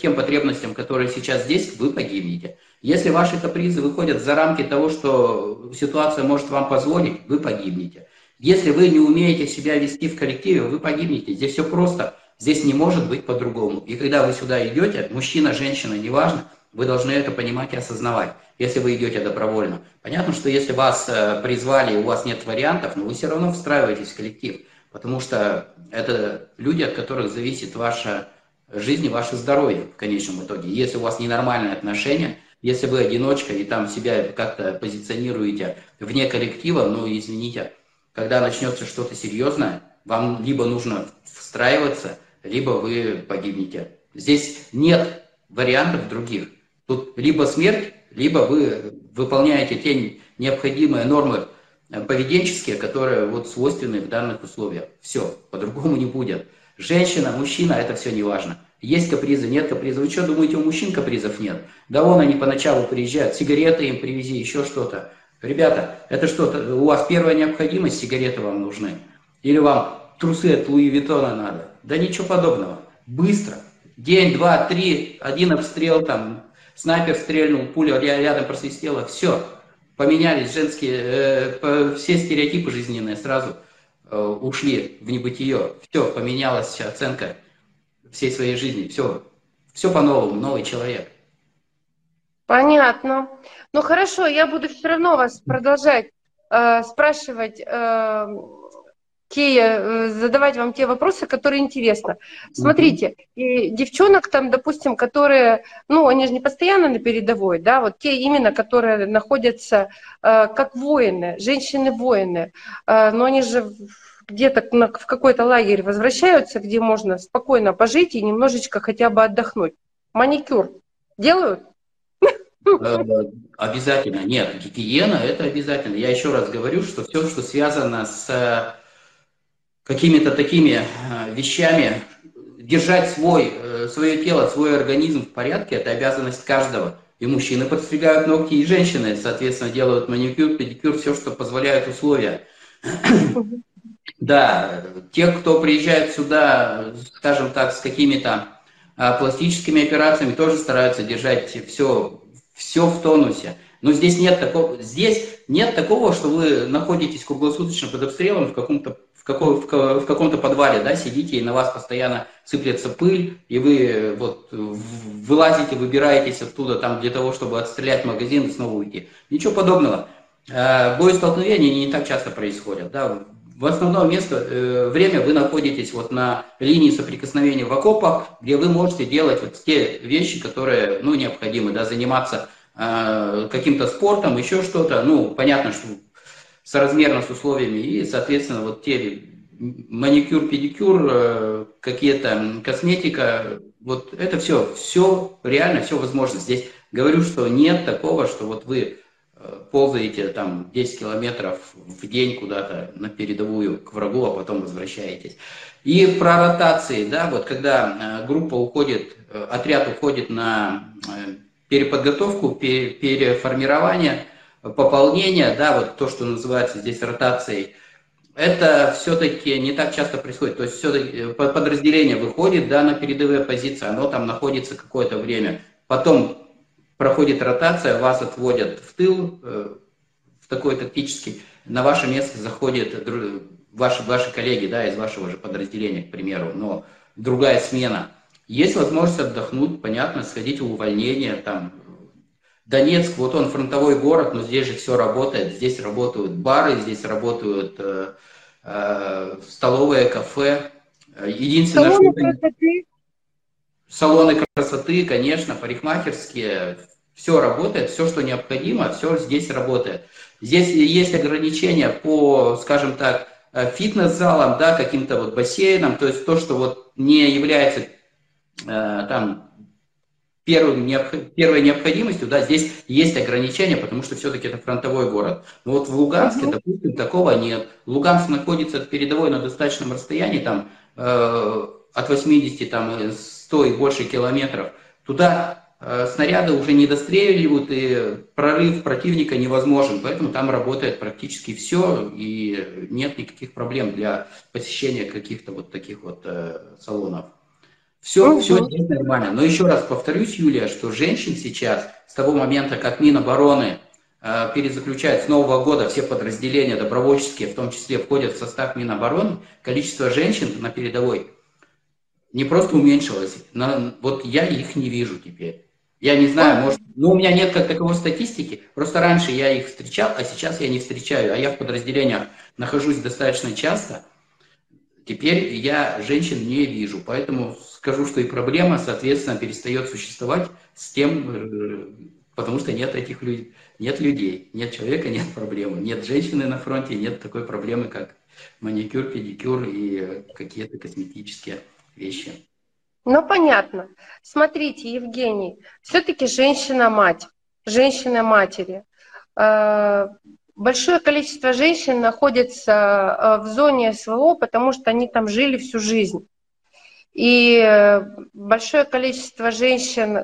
тем потребностям, которые сейчас здесь, вы погибнете. Если ваши капризы выходят за рамки того, что ситуация может вам позволить, вы погибнете. Если вы не умеете себя вести в коллективе, вы погибнете. Здесь все просто. Здесь не может быть по-другому. И когда вы сюда идете, мужчина, женщина, неважно, вы должны это понимать и осознавать, если вы идете добровольно. Понятно, что если вас э, призвали, и у вас нет вариантов, но вы все равно встраиваетесь в коллектив, потому что это люди, от которых зависит ваша жизнь и ваше здоровье в конечном итоге. Если у вас ненормальные отношения, если вы одиночка и там себя как-то позиционируете вне коллектива, ну, извините, когда начнется что-то серьезное, вам либо нужно встраиваться, либо вы погибнете. Здесь нет вариантов других. Тут либо смерть, либо вы выполняете те необходимые нормы поведенческие, которые вот свойственны в данных условиях. Все, по-другому не будет. Женщина, мужчина, это все не важно. Есть капризы, нет капризов. Вы что, думаете, у мужчин капризов нет? Да вон они поначалу приезжают, сигареты им привези, еще что-то. Ребята, это что, у вас первая необходимость, сигареты вам нужны? Или вам трусы от Луи Виттона надо? Да ничего подобного. Быстро. День, два, три, один обстрел, там, снайпер стрельнул, пуля рядом просвистела, все. Поменялись женские, э, все стереотипы жизненные сразу э, ушли в небытие. Все, поменялась оценка всей своей жизни. Все, все по-новому, новый человек. Понятно. Ну хорошо, я буду все равно вас продолжать э, спрашивать. Э, те, э, задавать вам те вопросы, которые интересны. Смотрите, и девчонок там, допустим, которые, ну, они же не постоянно на передовой, да, вот те именно, которые находятся э, как воины, женщины-воины, э, но они же где-то в какой-то лагерь возвращаются, где можно спокойно пожить и немножечко хотя бы отдохнуть. Маникюр делают? Э, обязательно. Нет, гигиена – это обязательно. Я еще раз говорю, что все, что связано с какими-то такими э, вещами, держать свой, э, свое тело, свой организм в порядке, это обязанность каждого. И мужчины подстригают ногти, и женщины, соответственно, делают маникюр, педикюр, все, что позволяют условия. Да, те, кто приезжает сюда, скажем так, с какими-то а, пластическими операциями, тоже стараются держать все, все в тонусе. Но здесь нет такого, здесь нет такого, что вы находитесь круглосуточно под обстрелом в каком-то в, каком, в, каком-то подвале, да, сидите, и на вас постоянно сыплется пыль, и вы вот вылазите, выбираетесь оттуда там для того, чтобы отстрелять магазин и снова уйти. Ничего подобного. Э, боестолкновения не так часто происходят, да. В основном место, э, время вы находитесь вот на линии соприкосновения в окопах, где вы можете делать вот те вещи, которые, ну, необходимы, да, заниматься э, каким-то спортом, еще что-то. Ну, понятно, что соразмерно с условиями, и, соответственно, вот те маникюр, педикюр, э, какие-то косметика, вот это все, все реально, все возможно. Здесь говорю, что нет такого, что вот вы э, ползаете там 10 километров в день куда-то на передовую к врагу, а потом возвращаетесь. И про ротации, да, вот когда э, группа уходит, отряд уходит на переподготовку, переформирование, пополнения, да, вот то, что называется здесь ротацией, это все-таки не так часто происходит. То есть все-таки э, подразделение выходит да, на передовые позиции, оно там находится какое-то время. Потом проходит ротация, вас отводят в тыл, э, в такой тактический. На ваше место заходят ваши, ваши коллеги да, из вашего же подразделения, к примеру, но другая смена. Есть возможность отдохнуть, понятно, сходить в увольнение, там, Донецк, вот он фронтовой город, но здесь же все работает. Здесь работают бары, здесь работают э, э, столовые, кафе. Единственное, салоны что... красоты. Салоны красоты, конечно, парикмахерские. Все работает, все, что необходимо, все здесь работает. Здесь есть ограничения по, скажем так, э, фитнес-залам, да, каким-то вот бассейнам, то есть то, что вот не является э, там первым, первой необходимостью, да, здесь есть ограничения, потому что все-таки это фронтовой город. Но вот в Луганске, допустим, такого нет. Луганск находится от передовой на достаточном расстоянии, там, э, от 80, там, 100 и больше километров. Туда э, снаряды уже не достреливают, и прорыв противника невозможен. Поэтому там работает практически все, и нет никаких проблем для посещения каких-то вот таких вот э, салонов. Все, угу. все здесь нормально. Но еще раз повторюсь, Юлия, что женщин сейчас, с того момента, как Минобороны э, перезаключает с Нового года все подразделения добровольческие, в том числе входят в состав Минобороны, количество женщин на передовой не просто уменьшилось, но вот я их не вижу теперь. Я не знаю, может, ну у меня нет как таковой статистики, просто раньше я их встречал, а сейчас я не встречаю, а я в подразделениях нахожусь достаточно часто. Теперь я женщин не вижу, поэтому скажу, что и проблема, соответственно, перестает существовать с тем, э, потому что нет этих людей, нет людей, нет человека, нет проблемы, нет женщины на фронте, нет такой проблемы, как маникюр, педикюр и какие-то косметические вещи. Ну, понятно. Смотрите, Евгений, все-таки женщина-мать, женщина-матери. Э, большое количество женщин находится э, в зоне СВО, потому что они там жили всю жизнь. И э, большое количество женщин,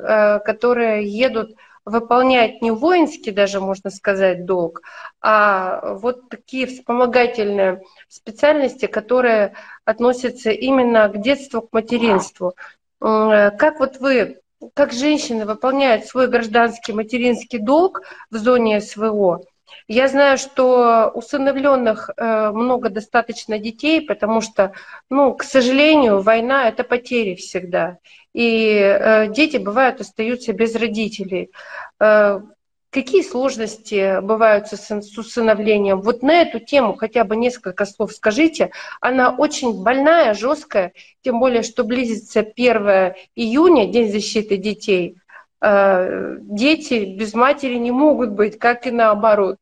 которые едут выполнять не воинский даже, можно сказать, долг, а вот такие вспомогательные специальности, которые относятся именно к детству, к материнству. Как вот вы, как женщины выполняют свой гражданский материнский долг в зоне СВО, я знаю, что усыновленных э, много достаточно детей, потому что, ну, к сожалению, война это потери всегда. И э, дети бывают остаются без родителей. Э, какие сложности бывают с усыновлением? Вот на эту тему хотя бы несколько слов скажите. Она очень больная, жесткая, тем более, что близится 1 июня, День защиты детей. Дети без матери не могут быть, как и наоборот.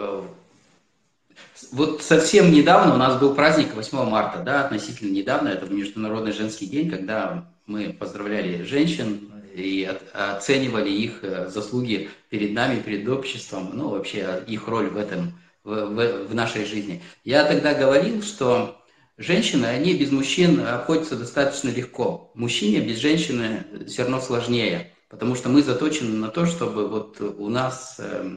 Э, вот совсем недавно у нас был праздник 8 марта, да, относительно недавно, это Международный женский день, когда мы поздравляли женщин и оценивали их э, заслуги перед нами, перед обществом, ну, вообще их роль в этом, в, в, в нашей жизни. Я тогда говорил, что женщины, они без мужчин обходятся достаточно легко. Мужчине без женщины все равно сложнее. Потому что мы заточены на то, чтобы вот у нас, э,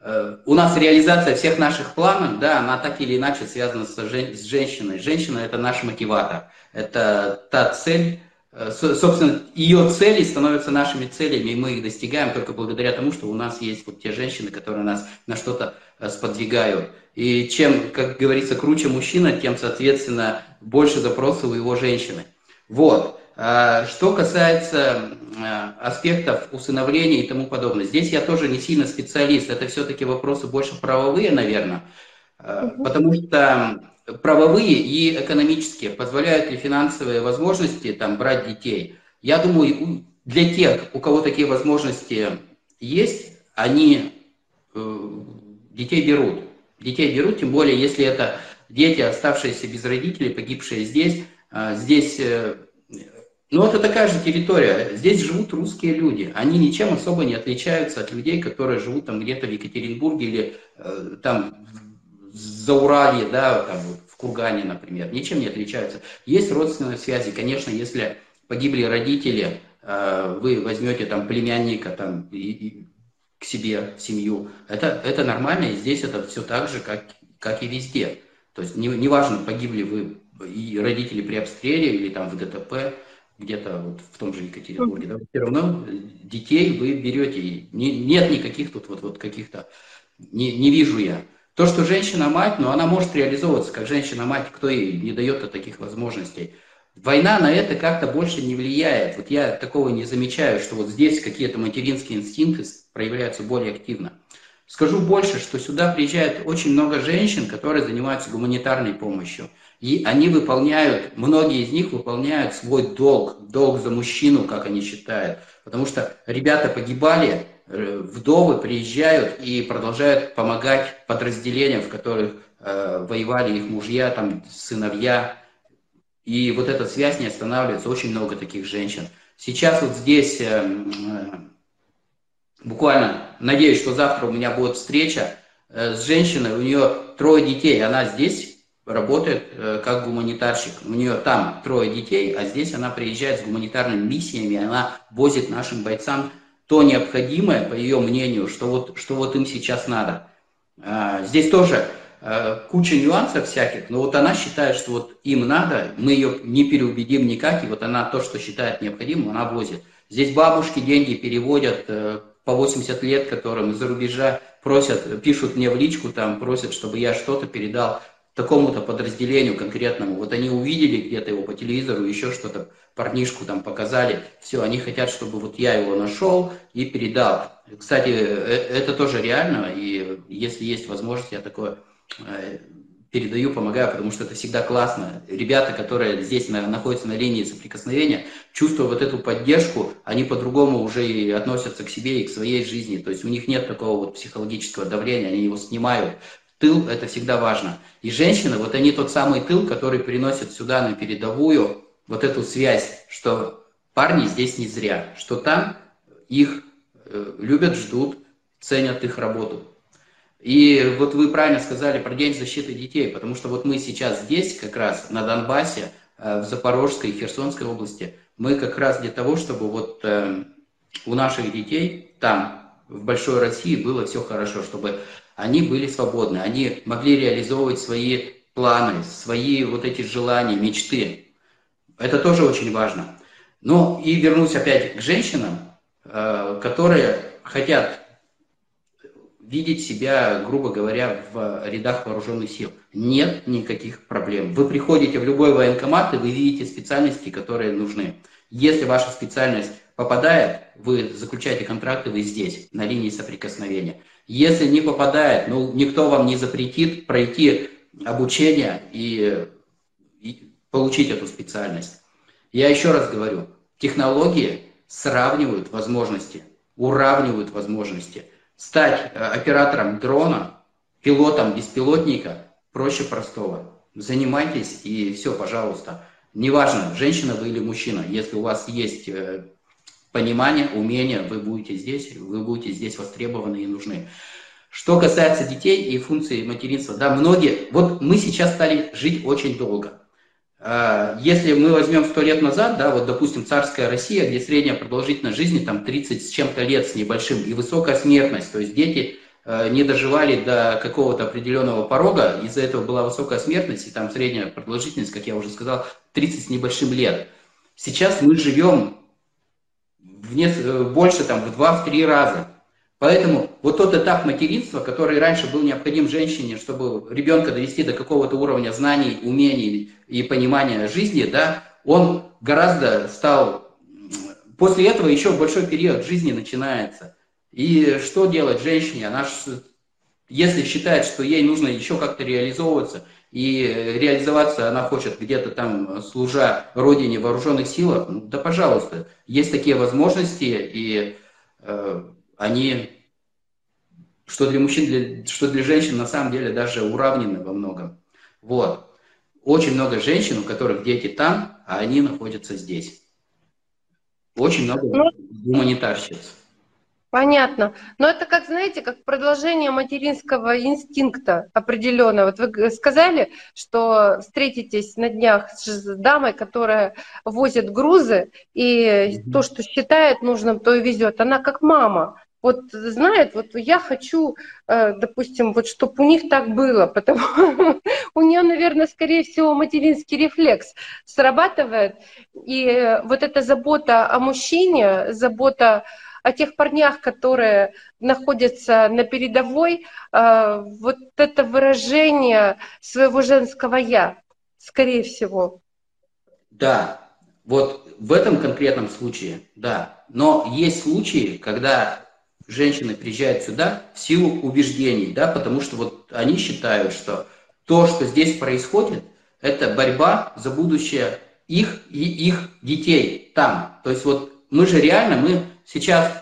э, у нас реализация всех наших планов, да, она так или иначе связана с, жен, с женщиной. Женщина – это наш мотиватор, это та цель, э, собственно, ее цели становятся нашими целями, и мы их достигаем только благодаря тому, что у нас есть вот те женщины, которые нас на что-то э, сподвигают. И чем, как говорится, круче мужчина, тем, соответственно, больше запросов у его женщины. Вот. А, что касается а, аспектов усыновления и тому подобное, здесь я тоже не сильно специалист, это все-таки вопросы больше правовые, наверное, потому что правовые и экономические позволяют ли финансовые возможности там, брать детей. Я думаю, для тех, у кого такие возможности есть, они э, детей берут. Детей берут, тем более, если это дети, оставшиеся без родителей, погибшие здесь. Здесь э, ну, это такая же территория. Здесь живут русские люди. Они ничем особо не отличаются от людей, которые живут там где-то в Екатеринбурге или э, там Зауралье, да, там, в Кургане, например. Ничем не отличаются. Есть родственные связи. Конечно, если погибли родители, э, вы возьмете там племянника там, и, и к себе в семью. Это, это нормально, и здесь это все так же, как, как и везде. То есть неважно, не погибли вы и родители при обстреле или там в ДТП, где-то вот в том же Екатеринбурге, да, все равно детей вы берете. Не, нет никаких тут вот, вот каких-то, не, не вижу я. То, что женщина-мать, но ну, она может реализовываться как женщина-мать, кто ей не дает таких возможностей. Война на это как-то больше не влияет. Вот я такого не замечаю, что вот здесь какие-то материнские инстинкты проявляются более активно. Скажу больше, что сюда приезжает очень много женщин, которые занимаются гуманитарной помощью. И они выполняют, многие из них выполняют свой долг, долг за мужчину, как они считают. Потому что ребята погибали, вдовы приезжают и продолжают помогать подразделениям, в которых э, воевали их мужья, там, сыновья. И вот эта связь не останавливается. Очень много таких женщин. Сейчас вот здесь, э, э, буквально, надеюсь, что завтра у меня будет встреча э, с женщиной, у нее трое детей, она здесь работает э, как гуманитарщик. У нее там трое детей, а здесь она приезжает с гуманитарными миссиями, она возит нашим бойцам то необходимое, по ее мнению, что вот, что вот им сейчас надо. А, здесь тоже э, куча нюансов всяких, но вот она считает, что вот им надо, мы ее не переубедим никак, и вот она то, что считает необходимым, она возит. Здесь бабушки деньги переводят э, по 80 лет, которым из-за рубежа просят, пишут мне в личку, там, просят, чтобы я что-то передал такому-то подразделению конкретному. Вот они увидели где-то его по телевизору, еще что-то, парнишку там показали. Все, они хотят, чтобы вот я его нашел и передал. Кстати, э, это тоже реально, и если есть возможность, я такое э, передаю, помогаю, потому что это всегда классно. Ребята, которые здесь находятся на линии соприкосновения, чувствуя вот эту поддержку, они по-другому уже и относятся к себе и к своей жизни. То есть у них нет такого вот психологического давления, они его снимают. Тыл – это всегда важно. И женщины, вот они тот самый тыл, который приносит сюда на передовую вот эту связь, что парни здесь не зря, что там их э, любят, ждут, ценят их работу. И вот вы правильно сказали про День защиты детей, потому что вот мы сейчас здесь, как раз на Донбассе, э, в Запорожской и Херсонской области, мы как раз для того, чтобы вот э, у наших детей там, в Большой России, было все хорошо, чтобы они были свободны, они могли реализовывать свои планы, свои вот эти желания, мечты. Это тоже очень важно. Ну и вернусь опять к женщинам, э, которые хотят видеть себя, грубо говоря, в рядах вооруженных сил. Нет никаких проблем. Вы приходите в любой военкомат, и вы видите специальности, которые нужны. Если ваша специальность попадает, вы заключаете контракты, вы здесь, на линии соприкосновения. Если не попадает, ну, никто вам не запретит пройти обучение и, и получить эту специальность. Я еще раз говорю, технологии сравнивают возможности, уравнивают возможности. Стать э, оператором дрона, пилотом беспилотника проще простого. Занимайтесь и все, пожалуйста. Неважно, женщина вы или мужчина, если у вас есть э, понимание, умение, вы будете здесь, вы будете здесь востребованы и нужны. Что касается детей и функции материнства, да, многие, вот мы сейчас стали жить очень долго. А, если мы возьмем сто лет назад, да, вот, допустим, царская Россия, где средняя продолжительность жизни там 30 с чем-то лет с небольшим, и высокая смертность, то есть дети а, не доживали до какого-то определенного порога, из-за этого была высокая смертность, и там средняя продолжительность, как я уже сказал, 30 с небольшим лет. Сейчас мы живем в не, э, больше, там, в 2-3 раза. Поэтому вот тот этап материнства, который раньше был необходим женщине, чтобы ребенка довести до какого-то уровня знаний, умений и понимания жизни, да, он гораздо стал... После этого еще большой период жизни начинается. И что делать женщине? Она, если считает, что ей нужно еще как-то реализовываться, и реализоваться она хочет где-то там, служа родине в вооруженных силах, ну, да пожалуйста, есть такие возможности, и э, они, что для мужчин, для, что для женщин на самом деле даже уравнены во многом. Вот. Очень много женщин, у которых дети там, а они находятся здесь. Очень много ну, гуманитарщиц. Понятно. Но это как, знаете, как продолжение материнского инстинкта определенного. Вот вы сказали, что встретитесь на днях с дамой, которая возит грузы, и то, что считает нужным, то и везет. Она как мама. Вот знает, вот я хочу, э, допустим, вот чтобы у них так было, потому у нее, наверное, скорее всего, материнский рефлекс срабатывает. И вот эта забота о мужчине, забота о тех парнях, которые находятся на передовой, э, вот это выражение своего женского «я», скорее всего. Да, вот в этом конкретном случае, да. Но есть случаи, когда женщины приезжают сюда в силу убеждений, да, потому что вот они считают, что то, что здесь происходит, это борьба за будущее их и их детей там. То есть вот мы же реально, мы сейчас,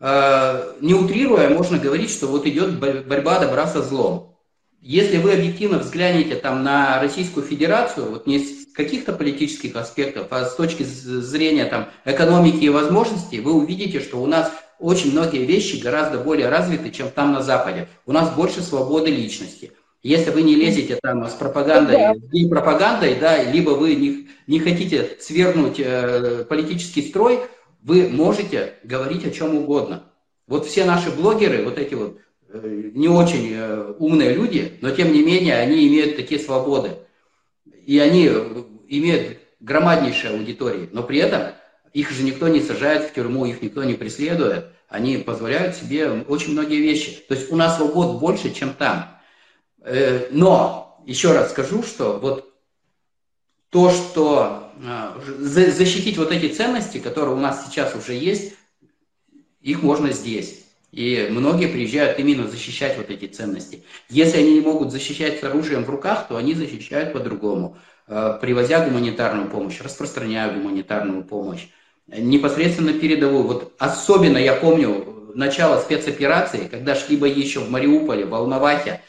э, не утрируя, можно говорить, что вот идет борьба добра со злом. Если вы объективно взглянете там на Российскую Федерацию, вот не с каких-то политических аспектов, а с точки зрения там экономики и возможностей, вы увидите, что у нас очень многие вещи гораздо более развиты, чем там на Западе. У нас больше свободы личности. Если вы не лезете там с пропагандой, да. пропагандой, да, либо вы не, не хотите свергнуть э, политический строй, вы можете говорить о чем угодно. Вот все наши блогеры, вот эти вот э, не очень э, умные люди, но тем не менее они имеют такие свободы. И они имеют громаднейшие аудитории, но при этом их же никто не сажает в тюрьму, их никто не преследует. Они позволяют себе очень многие вещи. То есть у нас свобод больше, чем там. Э, но еще раз скажу, что вот то, что защитить вот эти ценности, которые у нас сейчас уже есть, их можно здесь. И многие приезжают именно защищать вот эти ценности. Если они не могут защищать с оружием в руках, то они защищают по-другому, э, привозя гуманитарную помощь, распространяя гуманитарную помощь, непосредственно передовую. Вот особенно я помню начало спецоперации, когда шли бои еще в Мариуполе, в Волновахе,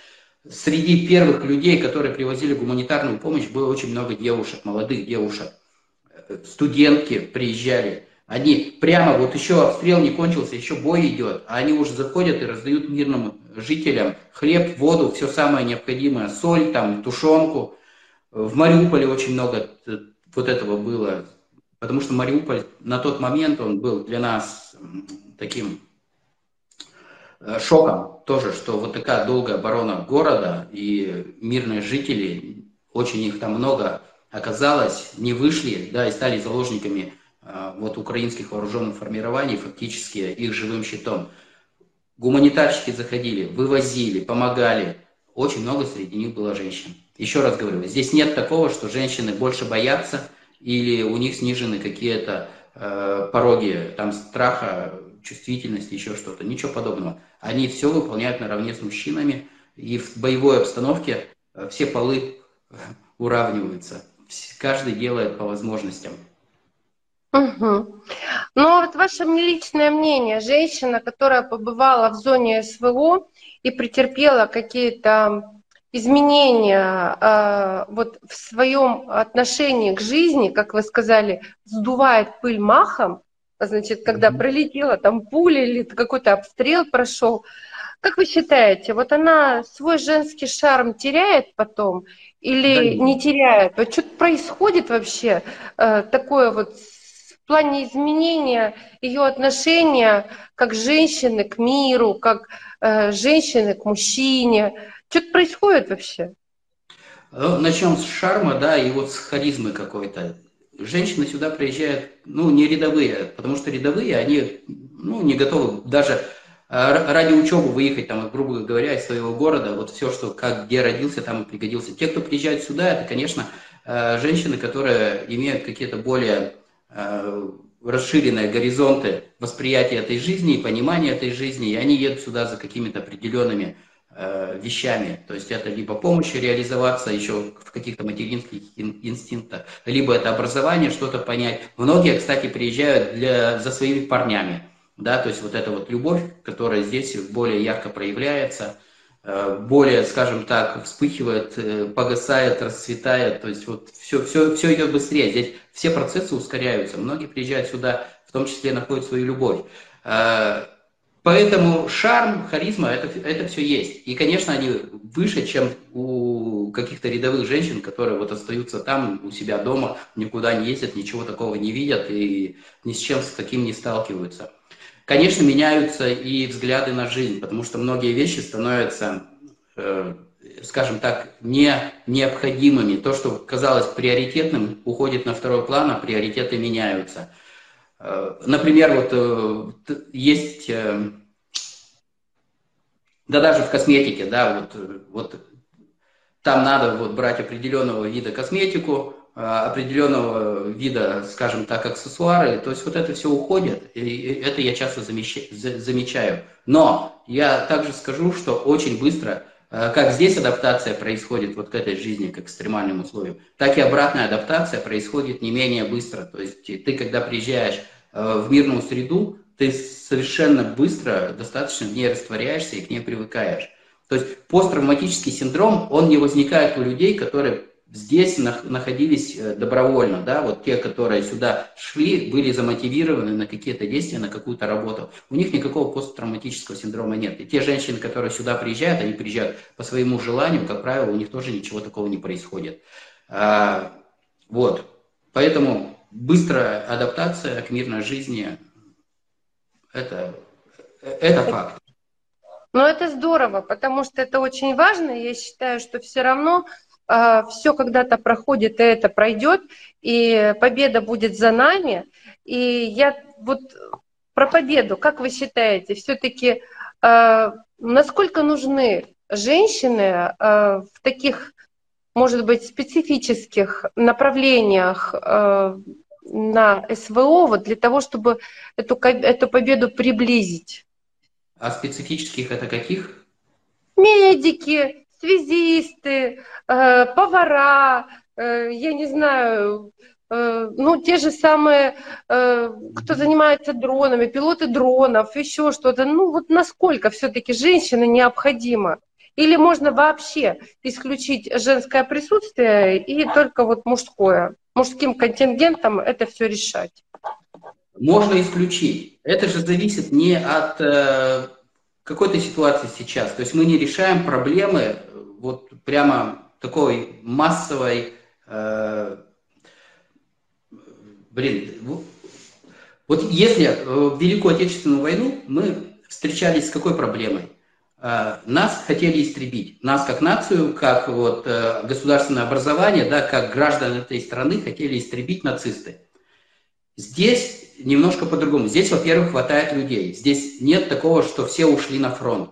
среди первых людей, которые привозили гуманитарную помощь, было очень много девушек, молодых девушек. Студентки приезжали. Они прямо, вот еще обстрел не кончился, еще бой идет, а они уже заходят и раздают мирным жителям хлеб, воду, все самое необходимое, соль, там, тушенку. В Мариуполе очень много вот этого было, потому что Мариуполь на тот момент он был для нас таким Э, шоком тоже, что вот такая долгая оборона города и мирные жители, очень их там много оказалось, не вышли, да, и стали заложниками э, вот украинских вооруженных формирований, фактически их живым щитом. Гуманитарщики заходили, вывозили, помогали. Очень много среди них было женщин. Еще раз говорю, здесь нет такого, что женщины больше боятся или у них снижены какие-то э, пороги там страха чувствительность, еще что-то. Ничего подобного. Они все выполняют наравне с мужчинами, и в боевой обстановке э, все полы уравниваются. Каждый делает по возможностям. Угу. Ну вот ваше личное мнение, женщина, которая побывала в зоне СВО и претерпела какие-то изменения э, вот в своем отношении к жизни, как вы сказали, сдувает пыль махом, значит, когда пролетела там пуля или какой-то обстрел прошел. Как вы считаете, вот она свой женский шарм теряет потом или да, не теряет? Вот что-то происходит вообще э, такое вот в плане изменения ее отношения как женщины к миру, как э, женщины к мужчине? Что-то происходит вообще? Ну, начнем с шарма, да, и вот с харизмы какой-то женщины сюда приезжают, ну, не рядовые, потому что рядовые, они, ну, не готовы даже а, ради учебы выехать, там, грубо говоря, из своего города, вот все, что, как, где родился, там и пригодился. Те, кто приезжает сюда, это, конечно, а, женщины, которые имеют какие-то более а, расширенные горизонты восприятия этой жизни и понимания этой жизни, и они едут сюда за какими-то определенными Э, вещами. То есть это либо помощь реализоваться еще в каких-то материнских инстинктах, либо это образование, что-то понять. Многие, кстати, приезжают для, за своими парнями. Да, то есть вот эта вот любовь, которая здесь более ярко проявляется, э, более, скажем так, вспыхивает, э, погасает, расцветает, то есть вот все, все, все идет быстрее, здесь все процессы ускоряются, многие приезжают сюда, в том числе находят свою любовь. Поэтому шарм, харизма, это, это все есть. И, конечно, они выше, чем у каких-то рядовых женщин, которые вот остаются там, у себя дома, никуда не ездят, ничего такого не видят и ни с чем с таким не сталкиваются. Конечно, меняются и взгляды на жизнь, потому что многие вещи становятся, э, скажем так, не необходимыми. То, что казалось приоритетным, уходит на второй план, а приоритеты меняются. Э, например, вот э, есть, э, да даже в косметике, да, вот, вот там надо вот брать определенного вида косметику, определенного вида, скажем так, аксессуары, то есть вот это все уходит, и это я часто замечаю. Но я также скажу, что очень быстро как здесь адаптация происходит вот к этой жизни, к экстремальным условиям, так и обратная адаптация происходит не менее быстро. То есть ты, когда приезжаешь э, в мирную среду, ты совершенно быстро достаточно в ней растворяешься и к ней привыкаешь. То есть посттравматический синдром, он не возникает у людей, которые здесь находились э, добровольно, да, вот те, которые сюда шли, были замотивированы на какие-то действия, на какую-то работу. У них никакого посттравматического синдрома нет. И те женщины, которые сюда приезжают, они приезжают по своему желанию, как правило, у них тоже ничего такого не происходит. А, вот, поэтому быстрая адаптация к мирной жизни – это, это факт. Но это здорово, потому что это очень важно. Я считаю, что все равно все когда-то проходит, и это пройдет, и победа будет за нами. И я вот про победу, как вы считаете, все-таки э, насколько нужны женщины э, в таких, может быть, специфических направлениях на СВО вот для того, чтобы эту, эту победу приблизить? А специфических это каких? Медики, связисты, повара, э, я не знаю, э, ну, те же самые, э, кто занимается дронами, пилоты дронов, еще что-то. Ну, вот насколько все-таки женщина необходима? Или можно вообще исключить женское присутствие и только вот мужское? Мужским контингентом это все решать? можно исключить. Это же зависит не от э, какой-то ситуации сейчас. То есть мы не решаем проблемы э, вот прямо такой массовой, э, блин, вот если э, в Великую Отечественную войну мы встречались с какой проблемой? Э, нас хотели истребить. Нас как нацию, как вот государственное образование, да, как граждан этой страны хотели истребить нацисты. Здесь немножко по-другому. Здесь, во-первых, хватает людей. Здесь нет такого, что все ушли на фронт.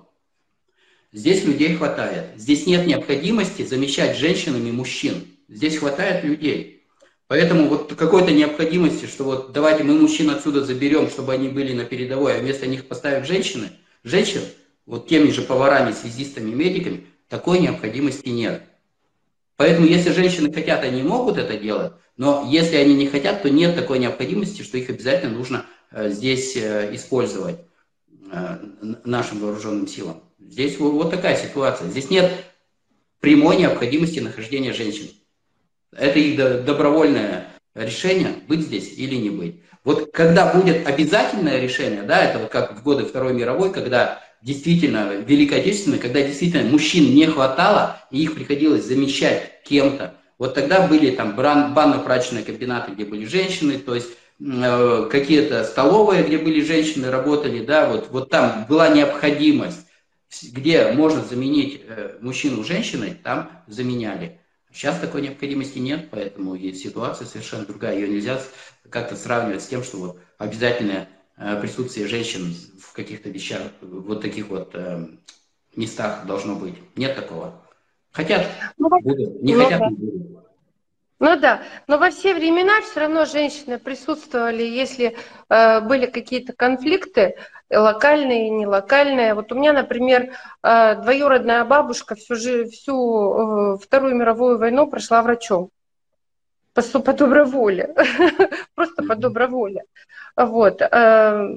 Здесь людей хватает. Здесь нет необходимости замещать женщинами мужчин. Здесь хватает людей. Поэтому вот какой-то необходимости, что вот давайте мы мужчин отсюда заберем, чтобы они были на передовой, а вместо них поставим женщины, женщин, вот теми же поварами, связистами, медиками, такой необходимости нет. Поэтому если женщины хотят, они могут это делать, но если они не хотят, то нет такой необходимости, что их обязательно нужно э, здесь э, использовать э, нашим вооруженным силам. Здесь вот такая ситуация. Здесь нет прямой необходимости нахождения женщин. Это их добровольное решение, быть здесь или не быть. Вот когда будет обязательное решение, да, это вот как в годы Второй мировой, когда действительно Великой когда действительно мужчин не хватало, и их приходилось замещать кем-то, вот тогда были там банно-прачечные комбинаты, где были женщины, то есть э, какие-то столовые, где были женщины, работали, да, вот, вот там была необходимость, где можно заменить э, мужчину женщиной, там заменяли. Сейчас такой необходимости нет, поэтому и ситуация совершенно другая. Ее нельзя как-то сравнивать с тем, что вот обязательное э, присутствие женщин в каких-то вещах, вот таких вот э, местах должно быть. Нет такого. Хотят, ну, будут, не ну, хотят, не будут. Ну да, но во все времена все равно женщины присутствовали, если э, были какие-то конфликты, локальные и нелокальные. Вот у меня, например, э, двоюродная бабушка всю, всю э, Вторую мировую войну прошла врачом по, по доброволе, просто по доброволе. Вот. Э,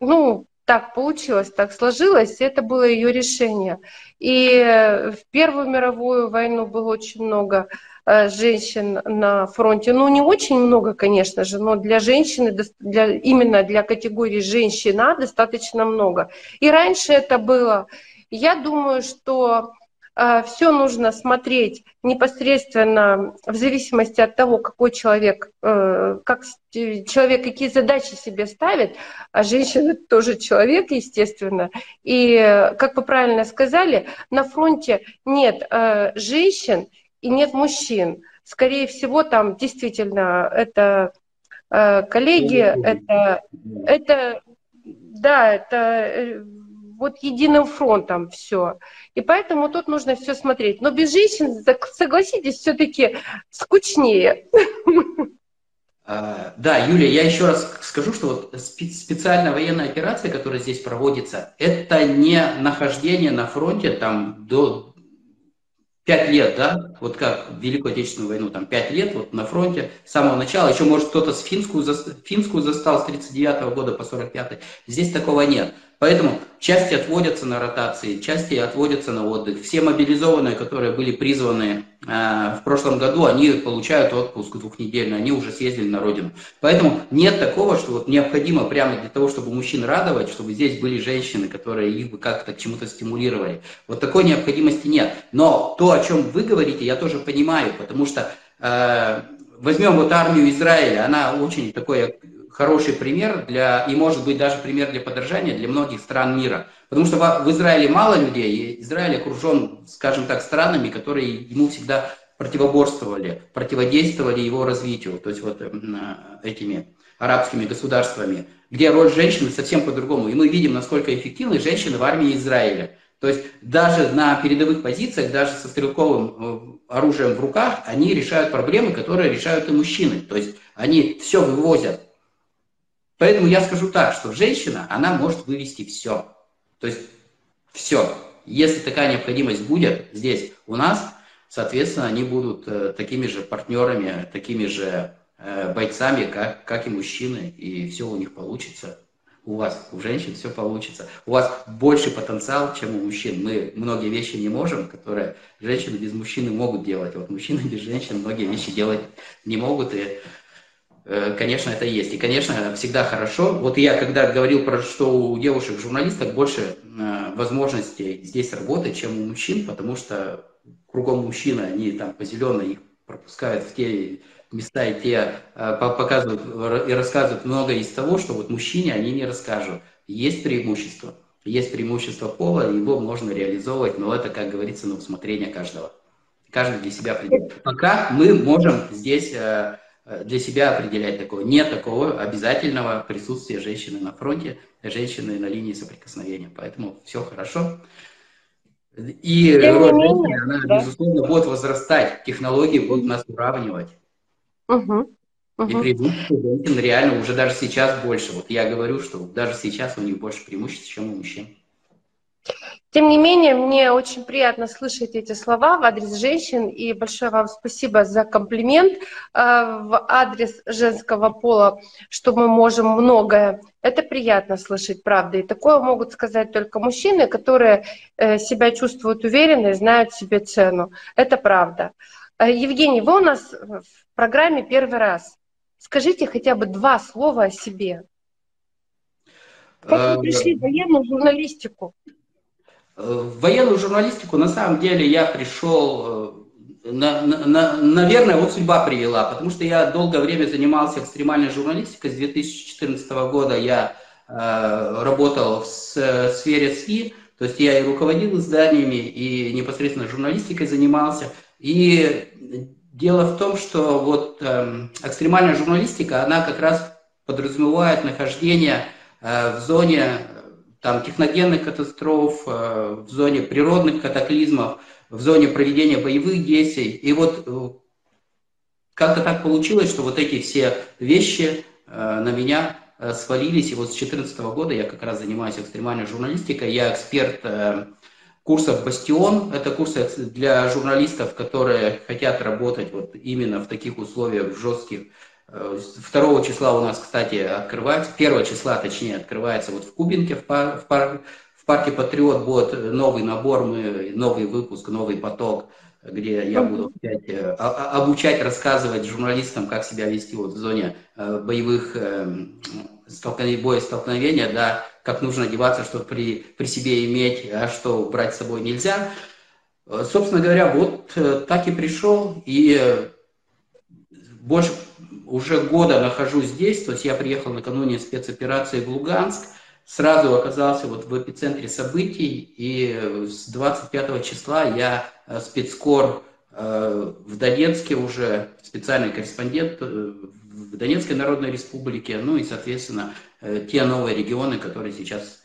ну, так получилось, так сложилось, это было ее решение. И в Первую мировую войну было очень много э, женщин на фронте. Ну, не очень много, конечно же, но для женщины, для, именно для категории женщина достаточно много. И раньше это было. Я думаю, что а, все нужно смотреть непосредственно в зависимости от того, какой человек, э, как человек какие задачи себе ставит, а женщина тоже человек, естественно. И, как вы правильно сказали, на фронте нет э, женщин и нет мужчин. Скорее всего, там действительно это э, коллеги, это, это да, это вот единым фронтом все. И поэтому тут нужно все смотреть. Но без женщин, согласитесь, все-таки скучнее. А, да, Юлия, я еще раз скажу, что вот специальная военная операция, которая здесь проводится, это не нахождение на фронте там до 5 лет, да, вот как в Великую Отечественную войну, там 5 лет вот на фронте, с самого начала, еще может кто-то с финскую, финскую застал с 39 года по 45 здесь такого нет. Поэтому части отводятся на ротации, части отводятся на отдых. Все мобилизованные, которые были призваны э, в прошлом году, они получают отпуск двухнедельный, они уже съездили на родину. Поэтому нет такого, что вот необходимо прямо для того, чтобы мужчин радовать, чтобы здесь были женщины, которые их бы как-то к чему-то стимулировали. Вот такой необходимости нет. Но то, о чем вы говорите, я тоже понимаю, потому что э, возьмем вот армию Израиля, она очень такой хороший пример для, и может быть даже пример для подражания для многих стран мира. Потому что в, Израиле мало людей, и Израиль окружен, скажем так, странами, которые ему всегда противоборствовали, противодействовали его развитию, то есть вот этими арабскими государствами, где роль женщины совсем по-другому. И мы видим, насколько эффективны женщины в армии Израиля. То есть даже на передовых позициях, даже со стрелковым э, оружием в руках, они решают проблемы, которые решают и мужчины. То есть они все вывозят. Поэтому я скажу так, что женщина, она может вывести все. То есть все. Если такая необходимость будет здесь у нас, соответственно, они будут э, такими же партнерами, такими же э, бойцами, как, как и мужчины, и все у них получится. У вас, у женщин все получится. У вас больше потенциал, чем у мужчин. Мы многие вещи не можем, которые женщины без мужчины могут делать. Вот мужчины без женщин многие вещи делать не могут. И конечно, это есть. И, конечно, всегда хорошо. Вот я, когда говорил про что у девушек-журналисток больше э, возможностей здесь работать, чем у мужчин, потому что кругом мужчины, они там по зеленой их пропускают в те места и те э, показывают и рассказывают многое из того, что вот мужчине они не расскажут. Есть преимущество. Есть преимущество пола, его можно реализовывать, но это, как говорится, на усмотрение каждого. Каждый для себя определяет. Пока мы можем здесь Э, для себя определять такого. Нет такого обязательного присутствия женщины на фронте, женщины на линии соприкосновения. Поэтому все хорошо. И Тем роль женщины, она, да. безусловно, будет возрастать. Технологии будут нас уравнивать. Угу. Угу. И преимущество женщин реально уже даже сейчас больше. Вот я говорю, что даже сейчас у них больше преимуществ, чем у мужчин. Тем не менее, мне очень приятно слышать эти слова в адрес женщин, и большое вам спасибо за комплимент э, в адрес женского пола, что мы можем многое. Это приятно слышать, правда. И такое могут сказать только мужчины, которые э, себя чувствуют уверенно и знают себе цену. Это правда. Э, Евгений, вы у нас в программе первый раз. Скажите хотя бы два слова о себе. Как вы пришли в военную журналистику? В военную журналистику на самом деле я пришел, э, на, на, наверное, вот судьба привела, потому что я долгое время занимался экстремальной журналистикой. С 2014 года я э, работал в сфере СМИ, то есть я и руководил изданиями, и непосредственно журналистикой занимался. И дело в том, что вот э, экстремальная журналистика, она как раз подразумевает нахождение э, в зоне там, техногенных катастроф, э, в зоне природных катаклизмов, в зоне проведения боевых действий. И вот э, как-то так получилось, что вот эти все вещи э, на меня свалились. И вот с 2014 года я как раз занимаюсь экстремальной журналистикой. Я эксперт курсов «Бастион». Это курсы для журналистов, которые хотят работать вот именно в таких условиях, в жестких 2 числа у нас, кстати, открывается, 1 числа, точнее, открывается вот в Кубинке, в, пар, в, пар, в парке Патриот будет новый набор, мы, новый выпуск, новый поток, где я буду опять э, обучать, рассказывать журналистам, как себя вести вот в зоне э, боевых эм, столкновений, боя столкновения, да, как нужно одеваться, что при, при себе иметь, а что брать с собой нельзя. Э, собственно говоря, вот так и пришел, и больше уже года нахожусь здесь, то есть я приехал накануне спецоперации в Луганск, сразу оказался вот в эпицентре событий, и с 25 числа я э, спецкор э, в Донецке уже, специальный корреспондент э, в Донецкой Народной Республике, ну и, соответственно, те новые регионы, которые сейчас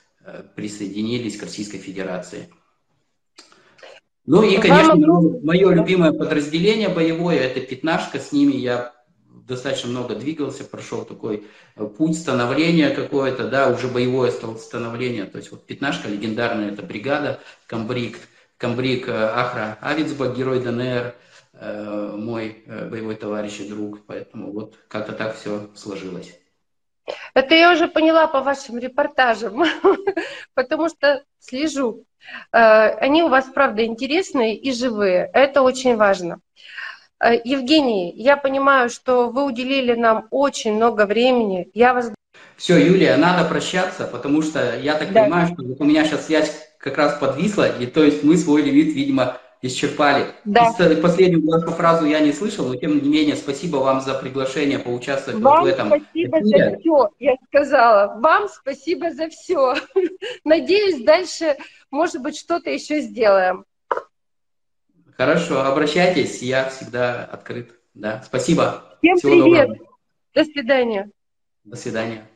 присоединились к Российской Федерации. Ну и, конечно, мое любимое подразделение боевое – это «Пятнашка», с ними я достаточно много двигался, прошел такой э, путь становления какое-то, да, уже боевое становление, то есть вот пятнашка легендарная, это бригада, комбриг, комбриг э, Ахра Авицбак, герой ДНР, э, мой боевой товарищ и друг, поэтому вот как-то так все сложилось. Это я уже поняла по вашим репортажам, потому что слежу. Они у вас, правда, интересные и живые. Это очень важно. Э, Евгений, я понимаю, что вы уделили нам очень много времени. Я вас... Все, Юлия, надо прощаться, потому что я так да. понимаю, что у меня сейчас связь как раз подвисла, и то есть мы свой лимит, видимо, исчерпали. Да. Последнюю вашу фразу я не слышал, но тем не менее спасибо вам за приглашение поучаствовать вам вот в этом. спасибо эфире. за все, я сказала. Вам спасибо за все. Надеюсь, дальше, может быть, что-то еще сделаем. Хорошо, обращайтесь, я всегда открыт. Да, спасибо. Всем Всего привет. Доброго. До свидания. До свидания.